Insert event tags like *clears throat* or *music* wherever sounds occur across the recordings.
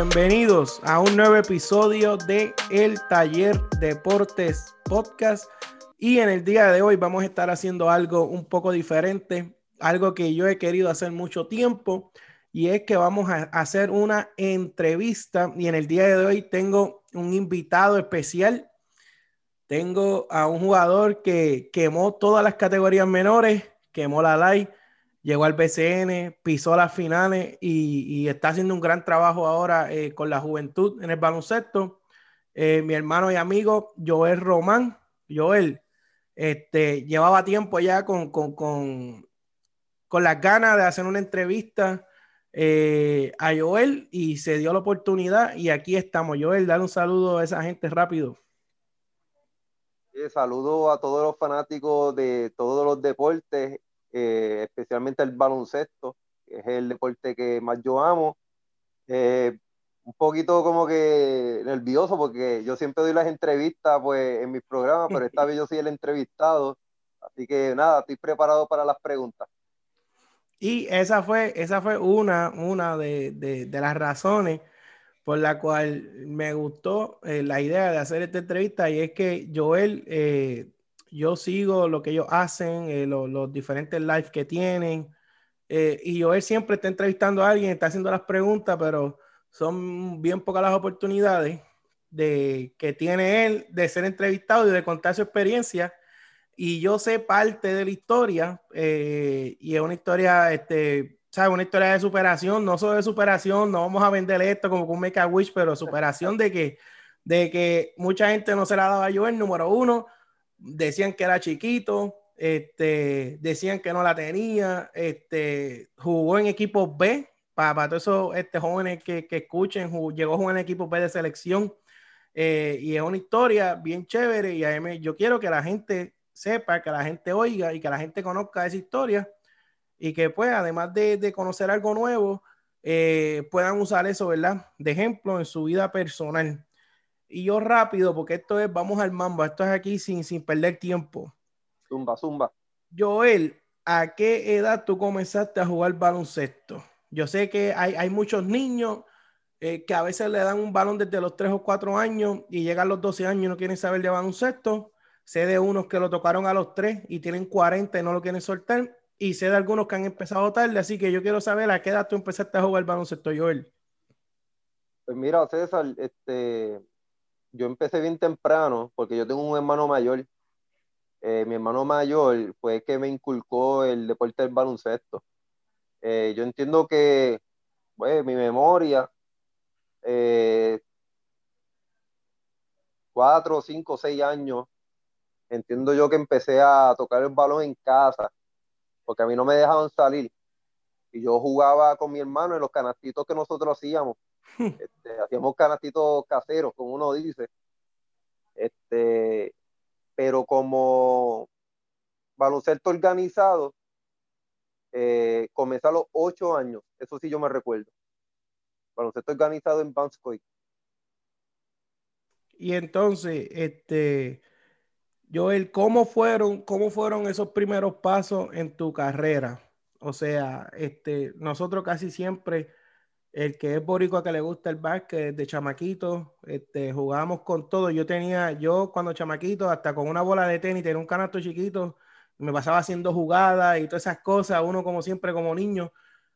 Bienvenidos a un nuevo episodio de El Taller Deportes Podcast. Y en el día de hoy vamos a estar haciendo algo un poco diferente, algo que yo he querido hacer mucho tiempo, y es que vamos a hacer una entrevista. Y en el día de hoy tengo un invitado especial. Tengo a un jugador que quemó todas las categorías menores, quemó la live llegó al BCN, pisó las finales y, está haciendo un gran trabajo ahora eh, con la juventud en el baloncesto. Eh, mi hermano y amigo Joel Román, Joel, este, llevaba tiempo ya con, con, con, con las ganas de hacer una entrevista eh, a Joel y se dio la oportunidad y aquí estamos. Joel, dale un saludo a esa gente rápido. saludo a todos los fanáticos de todos los deportes eh, especialmente el baloncesto, que es el deporte que más yo amo. Eh, un poquito como que nervioso porque yo siempre doy las entrevistas pues en mis programas, pero esta *laughs* vez yo soy el entrevistado, así que nada, estoy preparado para las preguntas. Y esa fue, esa fue una, una de, de, las razones por la cual me gustó eh, la idea de hacer esta entrevista y es que Joel yo sigo lo que ellos hacen, eh, los diferentes lives que tienen. Eh, y Joel siempre está entrevistando a alguien, está haciendo las preguntas, pero son bien pocas las oportunidades de, que tiene él de ser entrevistado y de contar su experiencia. Y yo sé parte de la historia, eh, y es una historia, este, ¿sabes? Una historia de superación, no solo de superación, no vamos a vender esto como un Make a Wish, pero superación de que, de que mucha gente no se la daba a Joel, número uno decían que era chiquito, este, decían que no la tenía, este, jugó en equipos B, para, todos esos este, jóvenes que, que escuchen, llegó a jugar en equipos B de selección, eh, y es una historia bien chévere, y a mí, yo quiero que la gente sepa, que la gente oiga y que la gente conozca esa historia, y que pues, además de, de conocer algo nuevo, eh, puedan usar eso, ¿verdad? De ejemplo en su vida personal. Y yo rápido, porque esto es, vamos al mambo, esto es aquí sin, sin perder tiempo. Zumba, zumba. Joel, ¿a qué edad tú comenzaste a jugar baloncesto? Yo sé que hay, hay muchos niños eh, que a veces le dan un balón desde los 3 o 4 años y llegan a los 12 años y no quieren saber de baloncesto. Sé de unos que lo tocaron a los 3 y tienen 40 y no lo quieren soltar. Y sé de algunos que han empezado tarde, así que yo quiero saber a qué edad tú empezaste a jugar baloncesto, Joel. Pues mira, César, este, yo empecé bien temprano porque yo tengo un hermano mayor. Eh, mi hermano mayor fue el que me inculcó el deporte del baloncesto. Eh, yo entiendo que, pues, mi memoria, eh, cuatro, cinco, seis años, entiendo yo que empecé a tocar el balón en casa, porque a mí no me dejaban salir. Y yo jugaba con mi hermano en los canastitos que nosotros hacíamos *laughs* este, hacíamos canastitos caseros, como uno dice. Este, pero como baloncesto organizado, eh, comencé a los ocho años, eso sí yo me recuerdo. Baloncesto organizado en Banskoy. Y entonces, este, Joel, ¿cómo fueron, cómo fueron esos primeros pasos en tu carrera? O sea, este, nosotros casi siempre el que es boricua que le gusta el básquet de chamaquito, este, jugábamos con todo. Yo tenía, yo cuando chamaquito, hasta con una bola de tenis, tenía un canasto chiquito, me pasaba haciendo jugadas y todas esas cosas, uno como siempre como niño.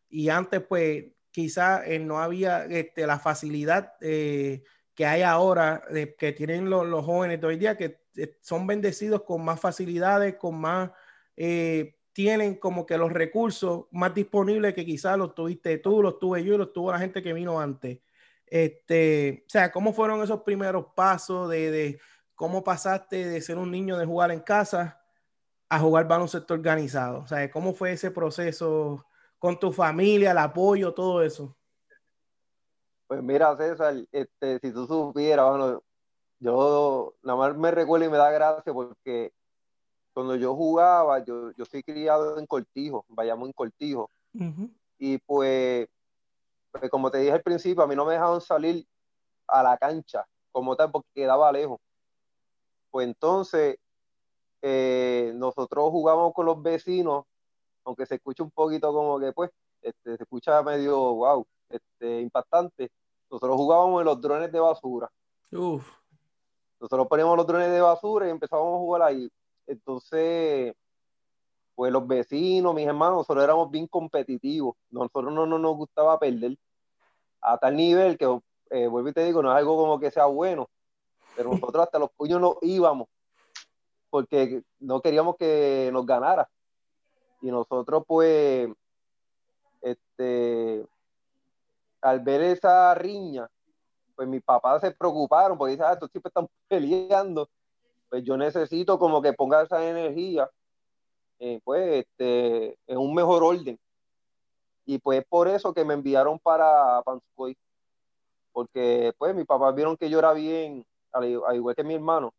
Y antes, pues, quizá eh, no había este, la facilidad eh, que hay ahora, que tienen los, jóvenes de hoy día, que eh, son bendecidos con más facilidades, con más tienen como que los recursos más disponibles que quizás los tuviste tú, los tuve yo y los tuvo la gente que vino antes. Este, o sea, ¿cómo fueron esos primeros pasos de, de cómo pasaste de ser un niño de jugar en casa a jugar baloncesto organizado? O sea, ¿cómo fue ese proceso con tu familia, el apoyo, todo eso? Pues mira, César, este, si tú supieras, bueno, yo nada más me recuerdo y me da gracia porque cuando yo jugaba, yo, yo fui criado en Cortijo, vayamos en Cortijo. Y pues, pues, como te dije al principio, a mí no me dejaban salir a la cancha como tal porque quedaba lejos. Pues entonces, eh, nosotros jugábamos con los vecinos, aunque se escucha un poquito como que, pues, este, se escucha medio, wow, este, impactante. nosotros jugábamos en los drones de basura. Uf. Nosotros poníamos los drones de basura y empezábamos a jugar ahí. Entonces, pues los vecinos, mis hermanos, nosotros éramos bien competitivos. Nosotros no, nos gustaba perder a tal nivel que, eh, vuelvo y te digo, no es algo como que sea bueno, pero *laughs* nosotros hasta los puños nos íbamos porque no queríamos que nos ganara. Y nosotros, pues, este, al ver esa riña, pues mis papás se preocuparon porque dicen, ah, estos tipos están *laughs* peleando, pues yo necesito como que ponga esa energía, pues, este, en un mejor orden. Y pues por eso que me enviaron para Panscoy, porque pues mis papás vieron que yo era bien, al igual que mi hermano,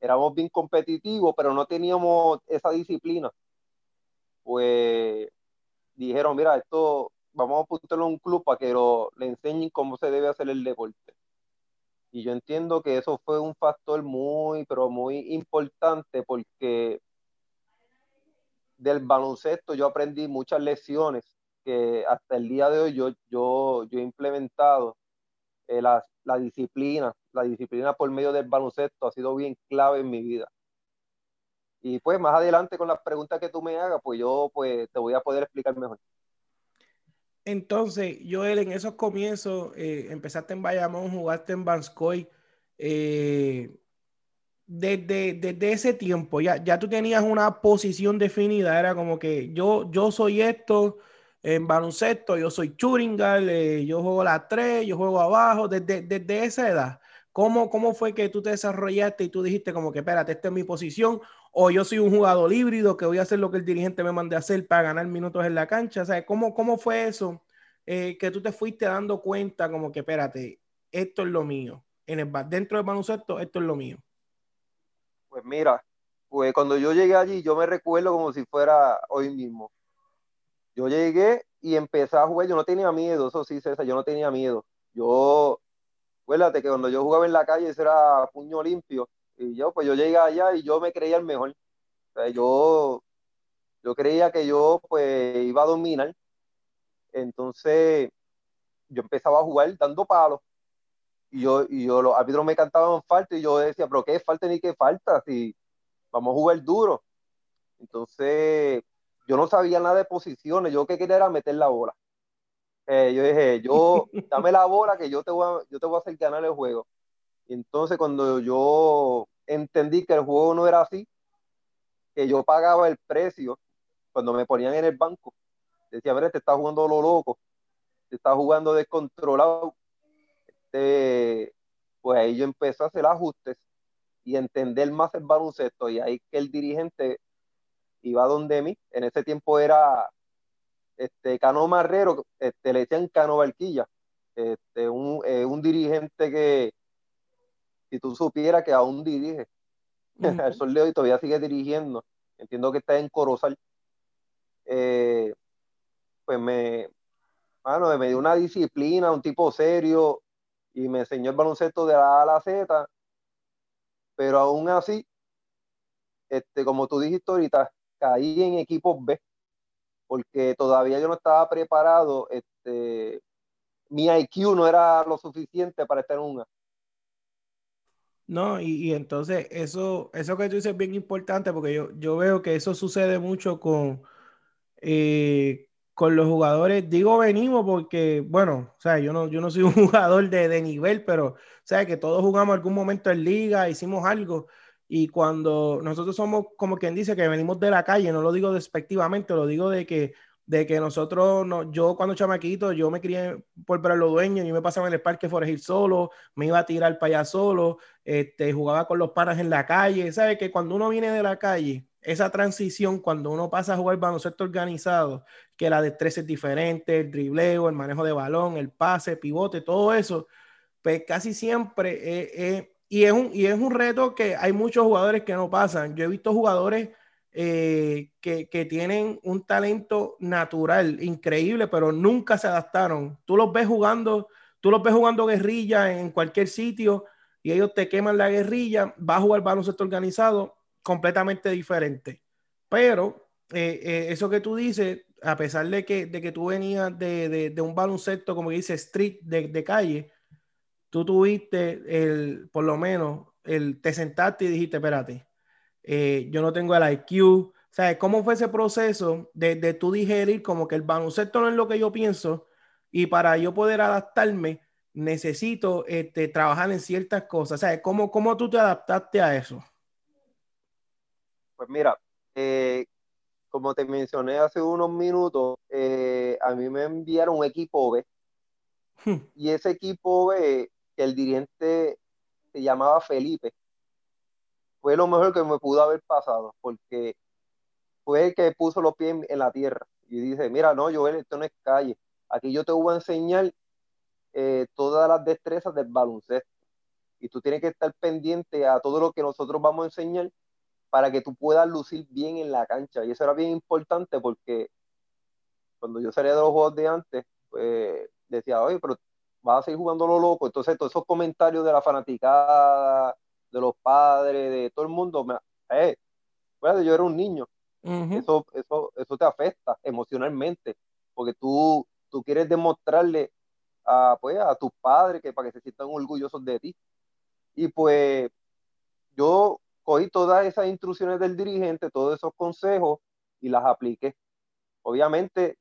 éramos bien competitivos, pero no teníamos esa disciplina. Pues dijeron, mira, esto vamos a apuntarlo a un club para que lo, le enseñen cómo se debe hacer el deporte. Y yo entiendo que eso fue un factor muy, pero muy importante porque del baloncesto yo aprendí muchas lecciones que hasta el día de hoy yo, yo, yo he implementado eh, la, la, disciplina, la disciplina por medio del baloncesto ha sido bien clave en mi vida. Y pues más adelante con las preguntas que tú me hagas, pues yo pues te voy a poder explicar mejor. Entonces, Joel, en esos comienzos, eh, empezaste en Bayamón, jugaste en Banskoy. Eh, desde, desde, ese tiempo, ya, ya tú tenías una posición definida, era como que yo, yo soy esto en baloncesto, yo soy Churingal, eh, yo juego la 3, yo juego abajo, desde, desde esa edad. ¿Cómo, ¿Cómo fue que tú te desarrollaste y tú dijiste como que, espérate, esta es mi posición? O yo soy un jugador híbrido que voy a hacer lo que el dirigente me mande a hacer para ganar minutos en la cancha. O ¿cómo, cómo fue eso? Eh, que tú te fuiste dando cuenta como que, espérate, esto es lo mío. En el, dentro del baloncesto, esto es lo mío. Pues mira, pues cuando yo llegué allí, yo me recuerdo como si fuera hoy mismo. Yo llegué y empecé a jugar, yo no tenía miedo, eso sí, César, yo no tenía miedo. Yo acuérdate que cuando yo jugaba en la calle, eso era puño limpio. Y yo, pues yo llegué allá y yo me creía el mejor. O sea, yo, yo creía que yo, pues, iba a dominar. Entonces, yo empezaba a jugar dando palos. Y yo, y yo, los árbitros me cantaban falta y yo decía, pero ¿qué falta ni qué falta? Si vamos a jugar duro. Entonces, yo no sabía nada de posiciones. Yo que quería era meter la bola. Eh, yo dije, yo, *laughs* dame la bola que yo te, voy a, yo te voy a hacer ganar el juego. Entonces cuando yo entendí que el juego no era así, que yo pagaba el precio cuando me ponían en el banco, decía, a ver, te está jugando lo loco, te está jugando descontrolado. Este, pues ahí yo empecé a hacer ajustes y entender más el baloncesto y ahí que el dirigente iba donde mí, en ese tiempo era este, Cano Marrero, este, le decían Cano Barquilla, este, un, eh, un dirigente que, si tú supieras que aún dirige, *laughs* el sol hoy todavía sigue dirigiendo, entiendo que está en Corozal, eh, pues me, bueno, me dio una disciplina, un tipo serio, y me enseñó el baloncesto de la A a la Z, pero aún así, este, como tú dijiste ahorita, caí en equipos B, porque todavía yo no estaba preparado, este, mi IQ no era lo suficiente para estar en una. No, y, entonces eso, eso que tú dices es bien importante porque yo, yo veo que eso sucede mucho con, eh, con los jugadores. Digo venimos porque, bueno, o sea, yo no, yo no soy *laughs* un jugador de, de nivel, pero, o sea, que todos jugamos algún momento en liga, hicimos algo. Y cuando nosotros somos como quien dice que venimos de la calle, no lo digo despectivamente, lo digo de que, de que nosotros, no, yo cuando chamaquito, yo me crié por ver los dueños, yo me pasaba en el parque Forejil solo, me iba a tirar para allá solo, este, jugaba con los panas en la calle, ¿sabes? Que cuando uno viene de la calle, esa transición, cuando uno pasa a jugar baloncesto organizado, que la destreza es diferente, el dribleo, el manejo de balón, el pase, pivote, todo eso, pues casi siempre y es, un, y es un reto que hay muchos jugadores que no pasan. Yo he visto jugadores eh, que, que, tienen un talento natural increíble, pero nunca se adaptaron. Tú los ves jugando, tú los ves jugando guerrilla en cualquier sitio y ellos te queman la guerrilla, va a jugar baloncesto organizado completamente diferente. Pero eh, eh, eso que tú dices, a pesar de que, de que tú venías de, de, un baloncesto, como dice, street, de, de, calle, tú tuviste el, por lo menos, el, te sentaste y dijiste, espérate, eh, yo no tengo el IQ. O sea, ¿cómo fue ese proceso de, de tú digerir como que el baloncesto no es lo que yo pienso y para yo poder adaptarme necesito este, trabajar en ciertas cosas? O sea, ¿cómo, ¿cómo tú te adaptaste a eso? Pues mira, eh, como te mencioné hace unos minutos, eh, a mí me enviaron un equipo B. Hmm. Y ese equipo B, que el dirigente se llamaba Felipe, fue lo mejor que me pudo haber pasado, porque fue el que puso los pies en, la tierra y dice, mira, no, Joel, esto no es calle. Aquí yo te voy a enseñar eh, todas las destrezas del baloncesto. Y tú tienes que estar pendiente a todo lo que nosotros vamos a enseñar para que tú puedas lucir bien en la cancha. Y eso era bien importante porque cuando yo salía de los juegos de antes, pues decía, oye, pero vas a seguir jugando lo loco. Entonces, todos esos comentarios de la fanaticada, de los padres, de todo el mundo, me, eh, yo era un niño. eso, eso, eso te afecta emocionalmente, porque tú, tú quieres demostrarle a, pues, a tus padres que para que se sientan orgullosos de ti. Y pues yo cogí todas esas instrucciones del dirigente, todos esos consejos y las apliqué. Obviamente,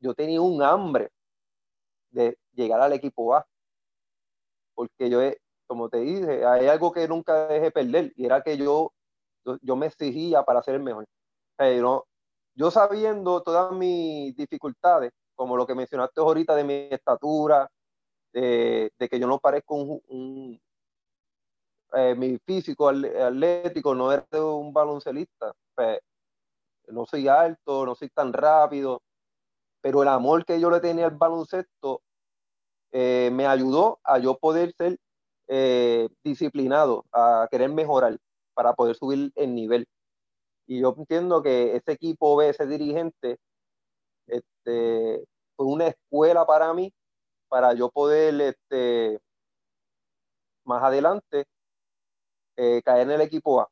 yo tenía un hambre de llegar al equipo A, porque yo, como te dije, hay algo que nunca dejé perder y era que yo, yo, me exigía para ser el mejor. Pero yo sabiendo todas mis dificultades, como lo que mencionaste ahorita de mi estatura, de, que yo no parezco un, eh, mi físico atlético no era un baloncelista. Pues, no soy alto, no soy tan rápido, pero el amor que yo le tenía al baloncesto eh, me ayudó a yo poder ser eh, disciplinado, a querer mejorar para poder subir el nivel. Y yo entiendo que ese equipo B, ese dirigente, este, fue una escuela para mí, para yo poder este, más adelante eh, caer en el equipo A.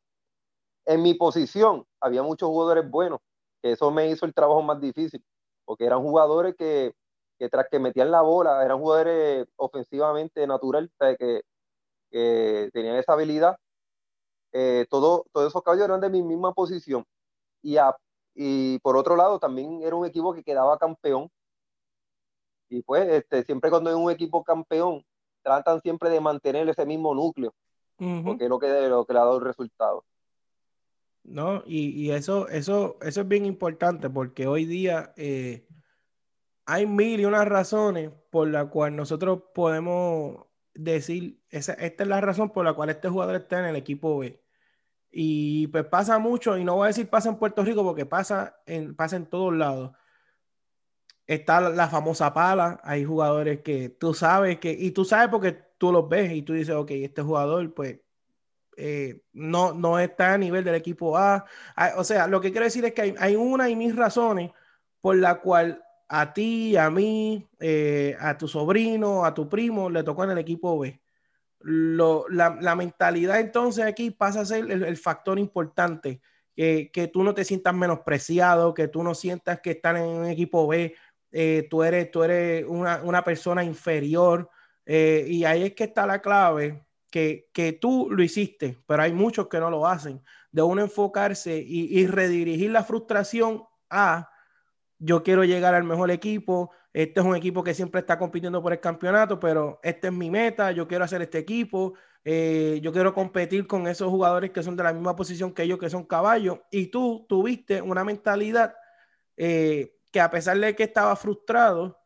En mi posición había muchos jugadores buenos, que eso me hizo el trabajo más difícil, porque eran jugadores que, tras que metían la bola, eran jugadores ofensivamente natural, que, que tenían esa habilidad. Eh, todo, todos esos caballos eran de mi misma posición. Y, y por otro lado, también era un equipo que quedaba campeón. Y pues, este, siempre cuando hay un equipo campeón, tratan siempre de mantener ese mismo núcleo porque es lo que, lo que le ha dado el resultado. No, y, y, eso, eso, eso es bien importante porque hoy día eh, hay mil y unas razones por la cual nosotros podemos decir, esa, esta es la razón por la cual este jugador está en el equipo B. Y pues pasa mucho, y no voy a decir pasa en Puerto Rico porque pasa en, pasa en todos lados. Está la famosa pala, hay jugadores que tú sabes que, y tú sabes porque tú los ves y tú dices, ok, este jugador, pues, eh, no, no está a nivel del equipo A. Ah, o sea, lo que quiero decir es que hay, una y mil razones por la cual a ti, a mí, eh, a tu sobrino, a tu primo, le tocó en el equipo B. la, mentalidad entonces aquí pasa a ser el, factor importante, que, que, tú no te sientas menospreciado, que tú no sientas que están en un equipo B, eh, tú eres, tú eres una, una persona inferior, eh, y ahí es que está la clave, que, que, tú lo hiciste, pero hay muchos que no lo hacen, de uno enfocarse y, y, redirigir la frustración a yo quiero llegar al mejor equipo, este es un equipo que siempre está compitiendo por el campeonato, pero esta es mi meta, yo quiero hacer este equipo, eh, yo quiero competir con esos jugadores que son de la misma posición que ellos, que son caballos, y tú tuviste una mentalidad eh, que a pesar de que estaba frustrado,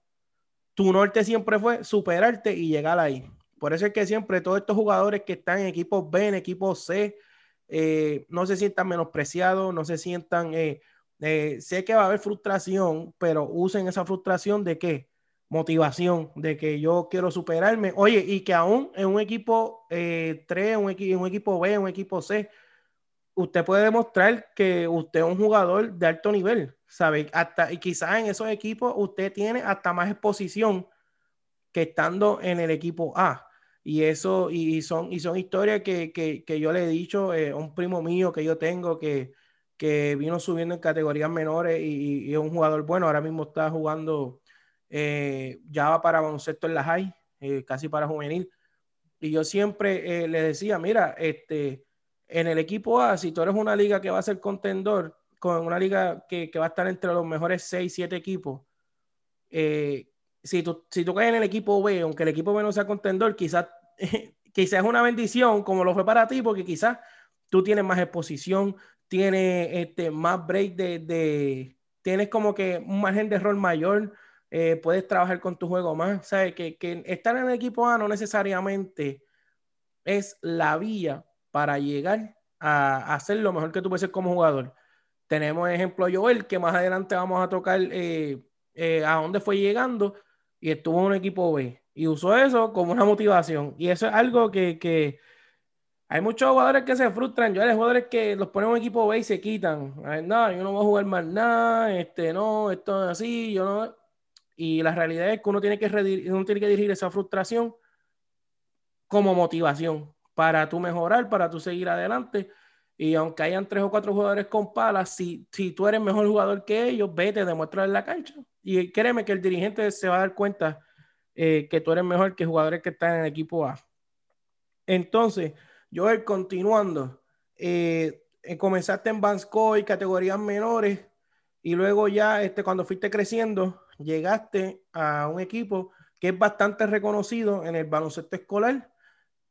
tu norte siempre fue superarte y llegar ahí. Por eso es que siempre todos estos jugadores que están en equipos B, en equipos C, eh, no se sientan menospreciados, no se sientan, eh, eh, sé que va a haber frustración, pero usen esa frustración de qué? Motivación, de que yo quiero superarme. Oye, y que aún en un equipo 3, un, un equipo B, un equipo C, usted puede demostrar que usted es un jugador de alto nivel, ¿sabe? Hasta, y quizás en esos equipos usted tiene hasta más exposición que estando en el equipo A. Y eso, y son, y son historias que, que, que yo le he dicho eh, a un primo mío que yo tengo que, que vino subiendo en categorías menores y, es un jugador bueno. Ahora mismo está jugando, eh, ya para baloncesto en la high, eh, casi para juvenil. Y yo siempre le decía, mira, este, en el equipo A, si tú eres una liga que va a ser contendor, con una liga que, que va a estar entre los mejores 6, 7 equipos, si, tú, si tú caes en el equipo B, aunque el equipo B no sea contendor, quizás *laughs* quizás es una bendición, como lo fue para ti, porque quizás tú tienes más exposición, tienes este, más break de, tienes como que un margen de error mayor, eh, puedes trabajar con tu juego más. ¿Sabes? Que, que estar en el equipo A no necesariamente es la vía para llegar a, hacer lo mejor que tú puedes ser como jugador. Tenemos ejemplo Joel, que más adelante vamos a tocar eh, eh, a dónde fue llegando y estuvo en un equipo B y usó eso como una motivación. Y eso es algo que, que hay muchos jugadores que se frustran. Yo hay jugadores que los ponen en un equipo B y se quitan. no, yo no voy a jugar más nada, este, no, esto es así, yo no. Y la realidad es que uno tiene que, uno tiene que dirigir esa frustración como motivación para tú mejorar, para tú seguir adelante. Y aunque hayan tres o cuatro jugadores con palas, si, si tú eres mejor jugador que ellos, vete, demuestra en la cancha. Y créeme que el dirigente se va a dar cuenta eh, que tú eres mejor que jugadores que están en el equipo A. Entonces, Joel, continuando, eh, eh, comenzaste en y categorías menores, y luego ya este, cuando fuiste creciendo, llegaste a un equipo que es bastante reconocido en el baloncesto escolar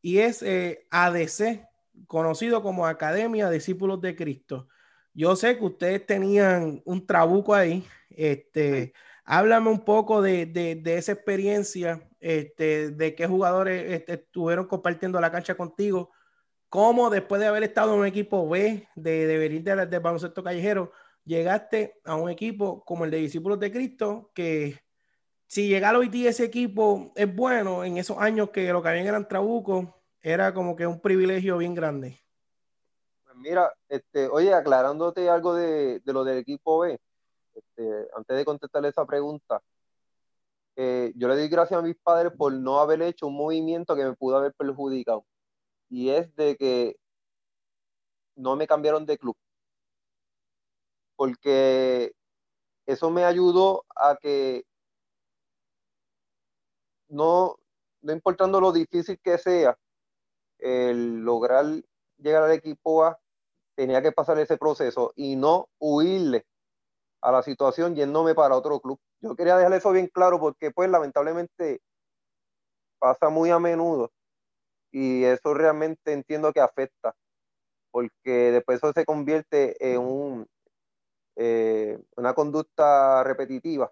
y es ADC, conocido como Academia Discípulos de Cristo. Yo sé que ustedes tenían un trabuco ahí, este, Háblame un poco de, esa experiencia, este, de qué jugadores este, estuvieron compartiendo la cancha contigo, cómo después de haber estado en un equipo B, de, de venir de, de baloncesto callejero, llegaste a un equipo como el de Discípulos de Cristo, que si llegara hoy día ese equipo es bueno, en esos años que lo que habían eran trabucos, era como que un privilegio bien grande. Pues mira, este, oye, aclarándote algo de, de lo del equipo B, este, antes de contestarle esa pregunta, eh, yo le doy gracias a mis padres por no haber hecho un movimiento que me pudo haber perjudicado. Y es de que no me cambiaron de club. Porque eso me ayudó a que no, no importando lo difícil que sea, el lograr llegar al equipo A, tenía que pasar ese proceso y no huirle a la situación yéndome para otro club. Yo quería dejar eso bien claro porque pues lamentablemente pasa muy a menudo y eso realmente entiendo que afecta porque después eso se convierte en un, eh, una conducta repetitiva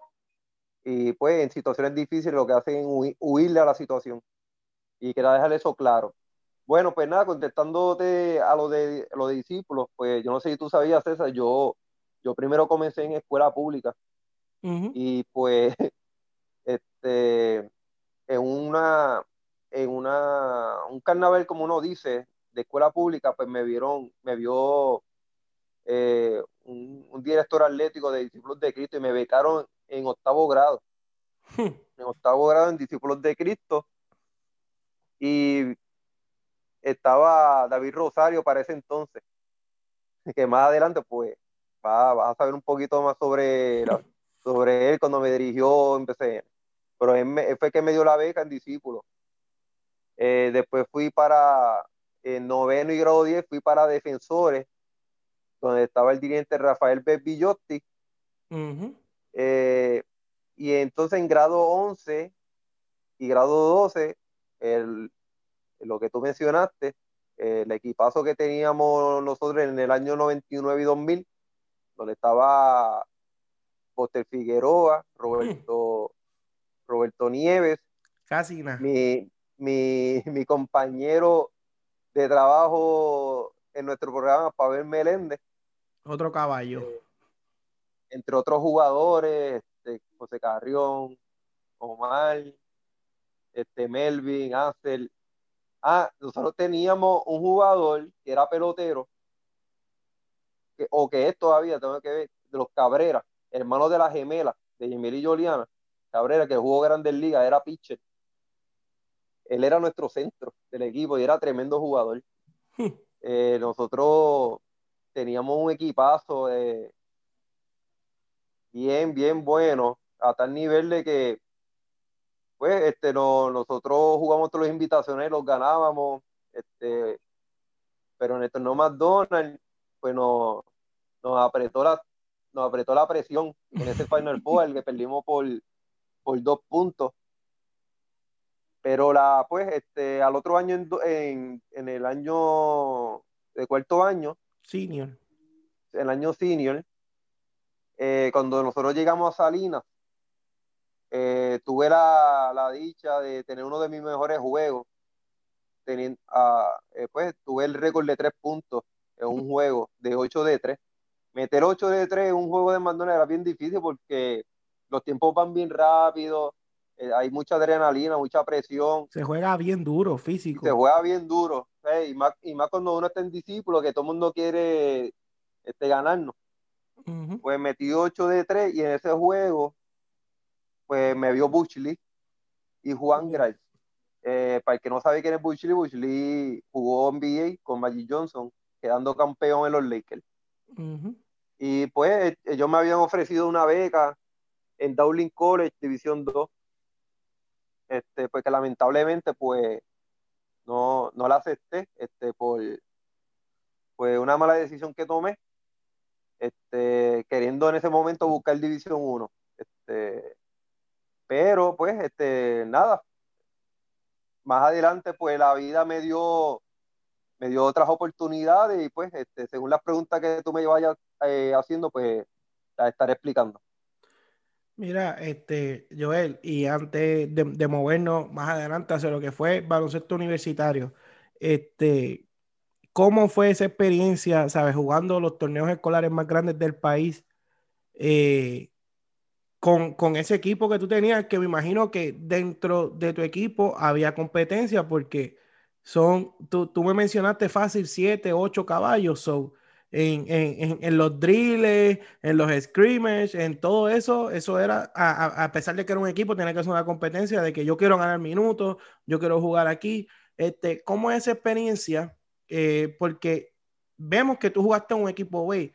y pues en situaciones difíciles lo que hacen es huirle a la situación y quería dejar eso claro. Bueno, pues nada, contestándote a lo de, a lo de discípulos, pues yo no sé si tú sabías, César, yo yo primero comencé en escuela pública y pues *laughs* este en una en una un carnaval como uno dice de escuela pública pues me vieron me vio eh, un, director atlético de discípulos de Cristo y me becaron en octavo grado. En octavo grado en discípulos de Cristo. Y estaba David Rosario para ese entonces que más adelante pues vas a saber un poquito más sobre, sobre él cuando me dirigió empecé Pero él, fue que me dio la beca en discípulo. Eh, después fui para el noveno y grado 10, fui para defensores, donde estaba el dirigente Rafael Bebillotti. Eh, y entonces en grado 11 y grado 12, el, lo que tú mencionaste, el equipazo que teníamos nosotros en el año 99 y 2000, donde estaba Poster Figueroa, Roberto, Roberto Nieves, Casi nada. Mi, *laughs* mi, compañero de trabajo en nuestro programa, Pavel Meléndez. Otro caballo. Eh, entre otros jugadores, este, José Carrión, Omar, este, Melvin, Ansel. Ah, nosotros teníamos un jugador que era pelotero, o que es todavía, tengo que ver, de los Cabrera, hermano de la gemela, de Gemel y Joliana, Cabrera, que jugó Grandes Ligas, era pitcher. Él era nuestro centro del equipo y era tremendo jugador. Hmm. Eh, nosotros teníamos un equipazo eh, bien, bien bueno, a tal nivel de que, pues, este, no, nosotros jugamos todas las invitaciones, los ganábamos, este, pero en el torneo McDonald's, pues nos, nos apretó la, nos apretó la presión en ese Final Four, *laughs* que perdimos por, por dos puntos. Pero la, pues, este, al otro año, en, en, el año de cuarto año, senior, el año senior, eh, cuando nosotros llegamos a Salinas, eh, tuve la, la, dicha de tener uno de mis mejores juegos. Teniendo, uh, eh, pues tuve el récord de tres puntos en un juego de 8 de 3. Meter 8 de 3 en un juego de McDonald's era bien difícil porque los tiempos van bien rápido, eh, hay mucha adrenalina, mucha presión. Se juega bien duro, físico. Se juega bien duro. Eh, y, más, y más cuando uno está en discípulo, que todo el mundo quiere este, ganarnos. Pues metí 8 de 3 y en ese juego, pues me vio Buchley y Juan uh para el que no sabe quién es Buchley, Buchley jugó NBA con Magic Johnson, quedando campeón en los Lakers. Y pues ellos me habían ofrecido una beca en Dowling College, División 2, este, pues que lamentablemente pues no, no la acepté este, por pues, una mala decisión que tomé, este, queriendo en ese momento buscar División 1. Este, pero pues este, nada, más adelante pues la vida me dio me dio otras oportunidades y pues este, según las preguntas que tú me vayas eh, haciendo pues las estaré explicando. Mira, este, Joel, y antes de, movernos más adelante hacia lo que fue baloncesto universitario, este, ¿cómo fue esa experiencia, sabes, jugando los torneos escolares más grandes del país eh, con, con, ese equipo que tú tenías, que me imagino que dentro de tu equipo había competencia porque son, tú, tú me mencionaste fácil, siete, ocho caballos, son en, los drills, en los scrimmages, en todo eso, eso era, a, pesar de que era un equipo, tenía que ser una competencia de que yo quiero ganar minutos, yo quiero jugar aquí. Este, ¿Cómo es esa experiencia? Eh, porque vemos que tú jugaste en un equipo B,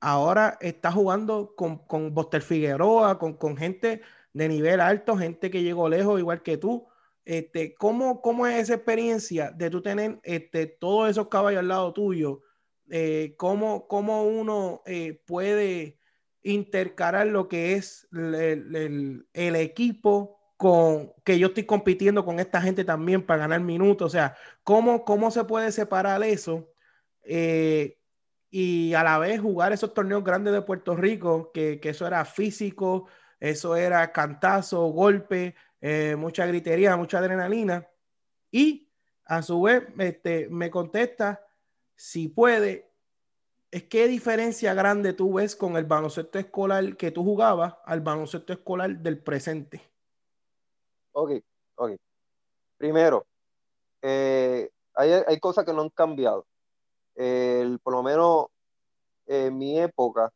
ahora estás jugando con, con Boster Figueroa, con, con gente de nivel alto, gente que llegó lejos igual que tú. Este, ¿cómo, ¿Cómo es esa experiencia de tú tener este, todos esos caballos al lado tuyo? Eh, cómo, cómo, uno eh, puede intercalar lo que es el, el, equipo con que yo estoy compitiendo con esta gente también para ganar minutos. O sea, cómo, cómo se puede separar eso eh, y a la vez jugar esos torneos grandes de Puerto Rico, que, que eso era físico, eso era cantazo, golpe, eh, mucha gritería, mucha adrenalina. Y a su vez este, me contesta si puede, es qué diferencia grande tú ves con el baloncesto escolar que tú jugabas al baloncesto escolar del presente. Ok, ok. Primero, eh, hay, cosas que no han cambiado. por lo menos en mi época,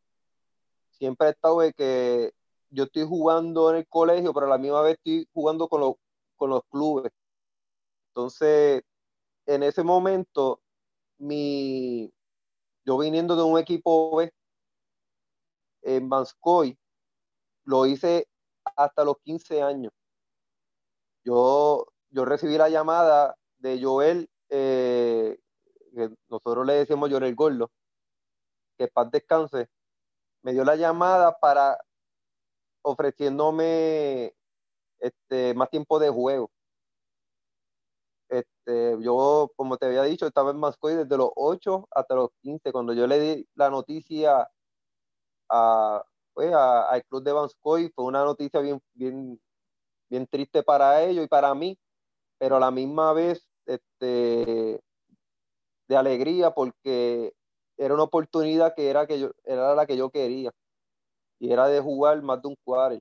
siempre he estado de que yo estoy jugando en el colegio, pero a la misma vez estoy jugando con los, con los clubes. Entonces, en ese momento, mi, yo viniendo de un equipo B en Manscoy, lo hice hasta los 15 años. Yo, yo recibí la llamada de Joel, eh, que nosotros le decíamos Joel Gordo, que paz descanse, me dio la llamada para ofreciéndome este, más tiempo de juego. Este, yo, como te había dicho, estaba en Mascoy desde los 8 hasta los 15. Cuando yo le di la noticia a, pues, al club de Mascoy, fue una noticia bien, bien, bien triste para ellos y para mí, pero a la misma vez este, de alegría porque era una oportunidad que era, que yo, era la que yo quería y era de jugar más de un cuadro.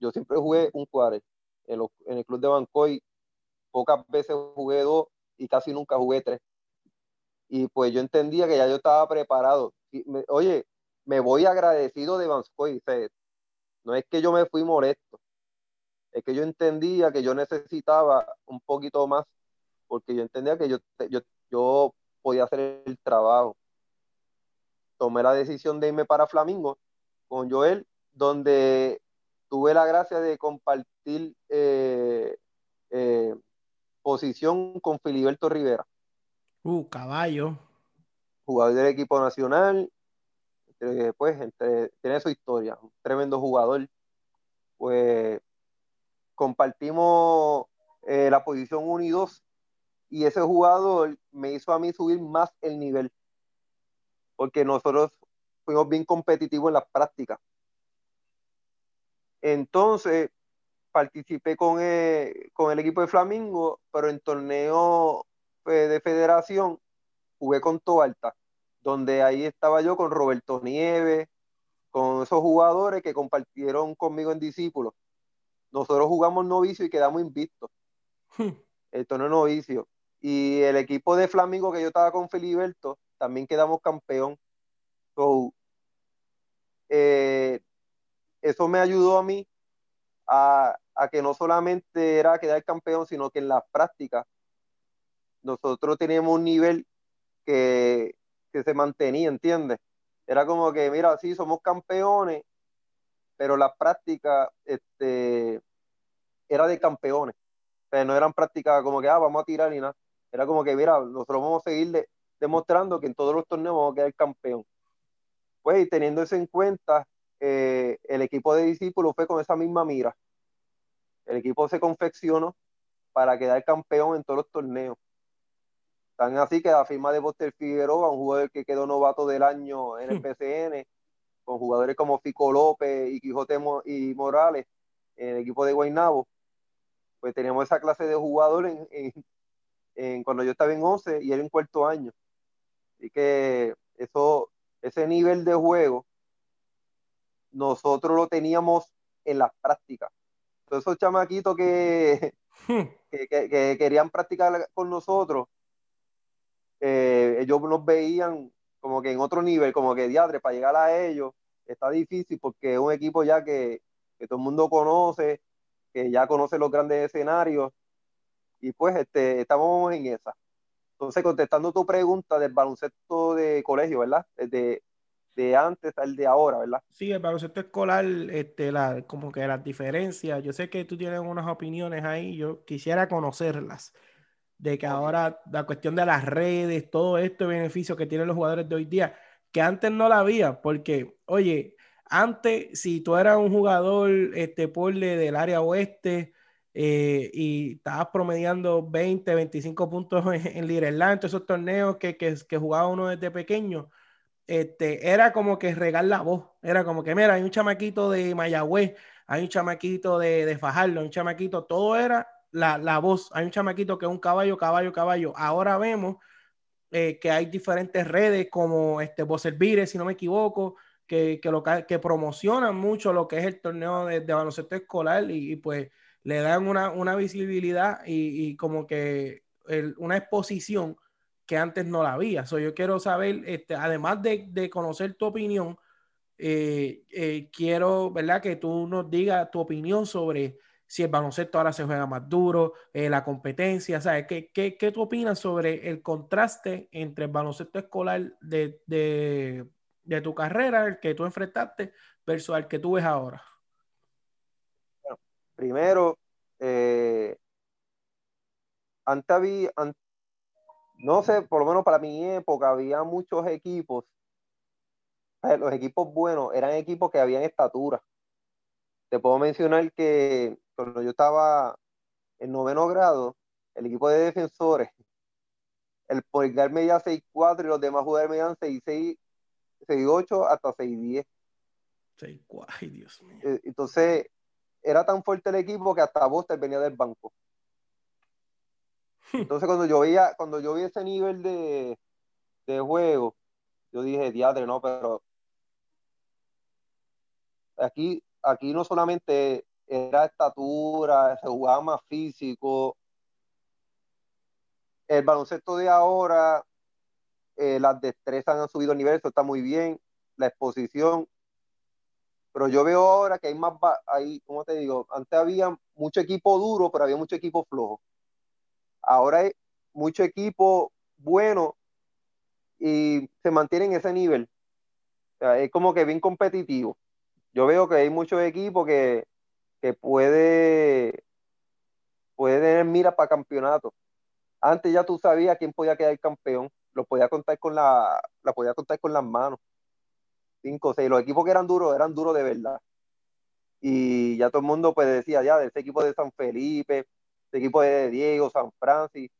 Yo siempre jugué un cuadro en, en el club de Bancoy pocas veces jugué dos y casi nunca jugué tres. Y pues yo entendía que ya yo estaba preparado. oye, me voy agradecido de Vanscoy. No es que yo me fui molesto, es que yo entendía que yo necesitaba un poquito más, porque yo entendía que yo, yo, yo podía hacer el trabajo. tomé la decisión de irme para Flamingo con Joel, donde tuve la gracia de compartir eh, eh, posición con Filiberto Rivera. Uh, caballo. Jugador del equipo nacional, pues entre, tiene su historia, un tremendo jugador. Pues compartimos eh, la posición 1 y 2 y ese jugador me hizo a mí subir más el nivel porque nosotros fuimos bien competitivos en las prácticas. Entonces, participé con el, con el equipo de Flamingo, pero en torneo de federación jugué con Toalta, donde ahí estaba yo con Roberto Nieves, con esos jugadores que compartieron conmigo en discípulos. Nosotros jugamos novicio y quedamos invictos. Hmm. El torneo novicio. Y el equipo de Flamingo que yo estaba con Filiberto, también quedamos campeón. Eh, eso me ayudó a mí a, que no solamente era quedar campeón, sino que en la práctica nosotros teníamos un nivel que, se mantenía, ¿entiendes? Era como que, mira, sí, somos campeones, pero la práctica este, era de campeones. O no eran prácticas como que, ah, vamos a tirar ni nada. Era como que, mira, nosotros vamos a seguir demostrando que en todos los torneos vamos a quedar campeón. Pues, teniendo eso en cuenta, eh, el equipo de discípulos fue con esa misma mira. El equipo se confeccionó para quedar campeón en todos los torneos. Tan así que la firma de Boster Figueroa, un jugador que quedó novato del año en el hmm. PCN, con jugadores como Fico López y Quijote y Morales en el equipo de Guaynabo, pues teníamos esa clase de jugadores en, cuando yo estaba en 11 y él en cuarto año. Así que eso, ese nivel de juego nosotros lo teníamos en las prácticas. Todos esos chamaquitos que, *laughs* hmm. que, querían practicar con nosotros, eh, ellos nos veían como que en otro nivel, como que diadre, para llegar a ellos está difícil porque es un equipo ya que, que todo el mundo conoce, que ya conoce los grandes escenarios, y pues este, estamos en esa. Entonces, contestando tu pregunta del baloncesto de colegio, ¿verdad? De, de antes al de ahora, ¿verdad? Sí, el baloncesto escolar, este, la, como que las diferencias, yo sé que tú tienes unas opiniones ahí, yo quisiera conocerlas, de que ahora la cuestión de las redes, todo esto beneficio que tienen los jugadores de hoy día, que antes no la había, porque, oye, antes, si tú eras un jugador, este, por del área oeste, eh, y estabas promediando 20, 25 puntos *laughs* en, en todos esos torneos que, que, que jugaba uno desde pequeño, este, era como que regar la voz. Era como que, mira, hay un chamaquito de Mayagüez, hay un chamaquito de, de Fajardo, hay un chamaquito, todo era la, la, voz. Hay un chamaquito que es un caballo, caballo, caballo. Ahora vemos eh, que hay diferentes redes como este Vire, si no me equivoco, que, que, lo, que promocionan mucho lo que es el torneo de, de baloncesto escolar y, pues le dan una, una visibilidad y, como que una exposición que antes no la había. So, yo quiero saber, este, además de, conocer tu opinión, eh, eh, quiero, ¿verdad? Que tú nos digas tu opinión sobre si el baloncesto ahora se juega más duro, eh, la competencia, ¿sabes? ¿Qué, qué, qué tú opinas sobre el contraste entre el baloncesto escolar de, de, tu carrera, el que tú enfrentaste, versus el que tú ves ahora? primero, antes, había, no sé, por lo menos para mi época había muchos equipos, eh, los equipos buenos eran equipos que habían estatura. Te puedo mencionar que cuando yo estaba en noveno grado, el equipo de defensores, el Polgar medía 6'4 y los demás jugadores medían 6'6, 6'8 hasta 6'10. 6'4, ay Dios mío. Eh, entonces, era tan fuerte el equipo que hasta Buster venía del banco. Entonces cuando yo veía, cuando yo vi ese nivel de, juego, yo dije, diadre, no, pero aquí, aquí no solamente era estatura, se jugaba más físico. El baloncesto de ahora, eh, las destrezas han subido el nivel, eso está muy bien, la exposición. Pero yo veo ahora que hay más, ahí, ¿cómo te digo? Antes había mucho equipo duro, pero había mucho equipo flojo. Ahora hay mucho equipo bueno y se mantiene en ese nivel. es como que bien competitivo. Yo veo que hay muchos equipos que, que puede, puede tener mira para campeonato. Antes ya tú sabías quién podía quedar campeón, lo podía contar con la, la podía contar con las manos. Cinco, seis. Los equipos que eran duros, eran duros de verdad. Y ya todo el mundo pues decía, ya, de ese equipo de San Felipe, ese equipo de Diego, San Francisco,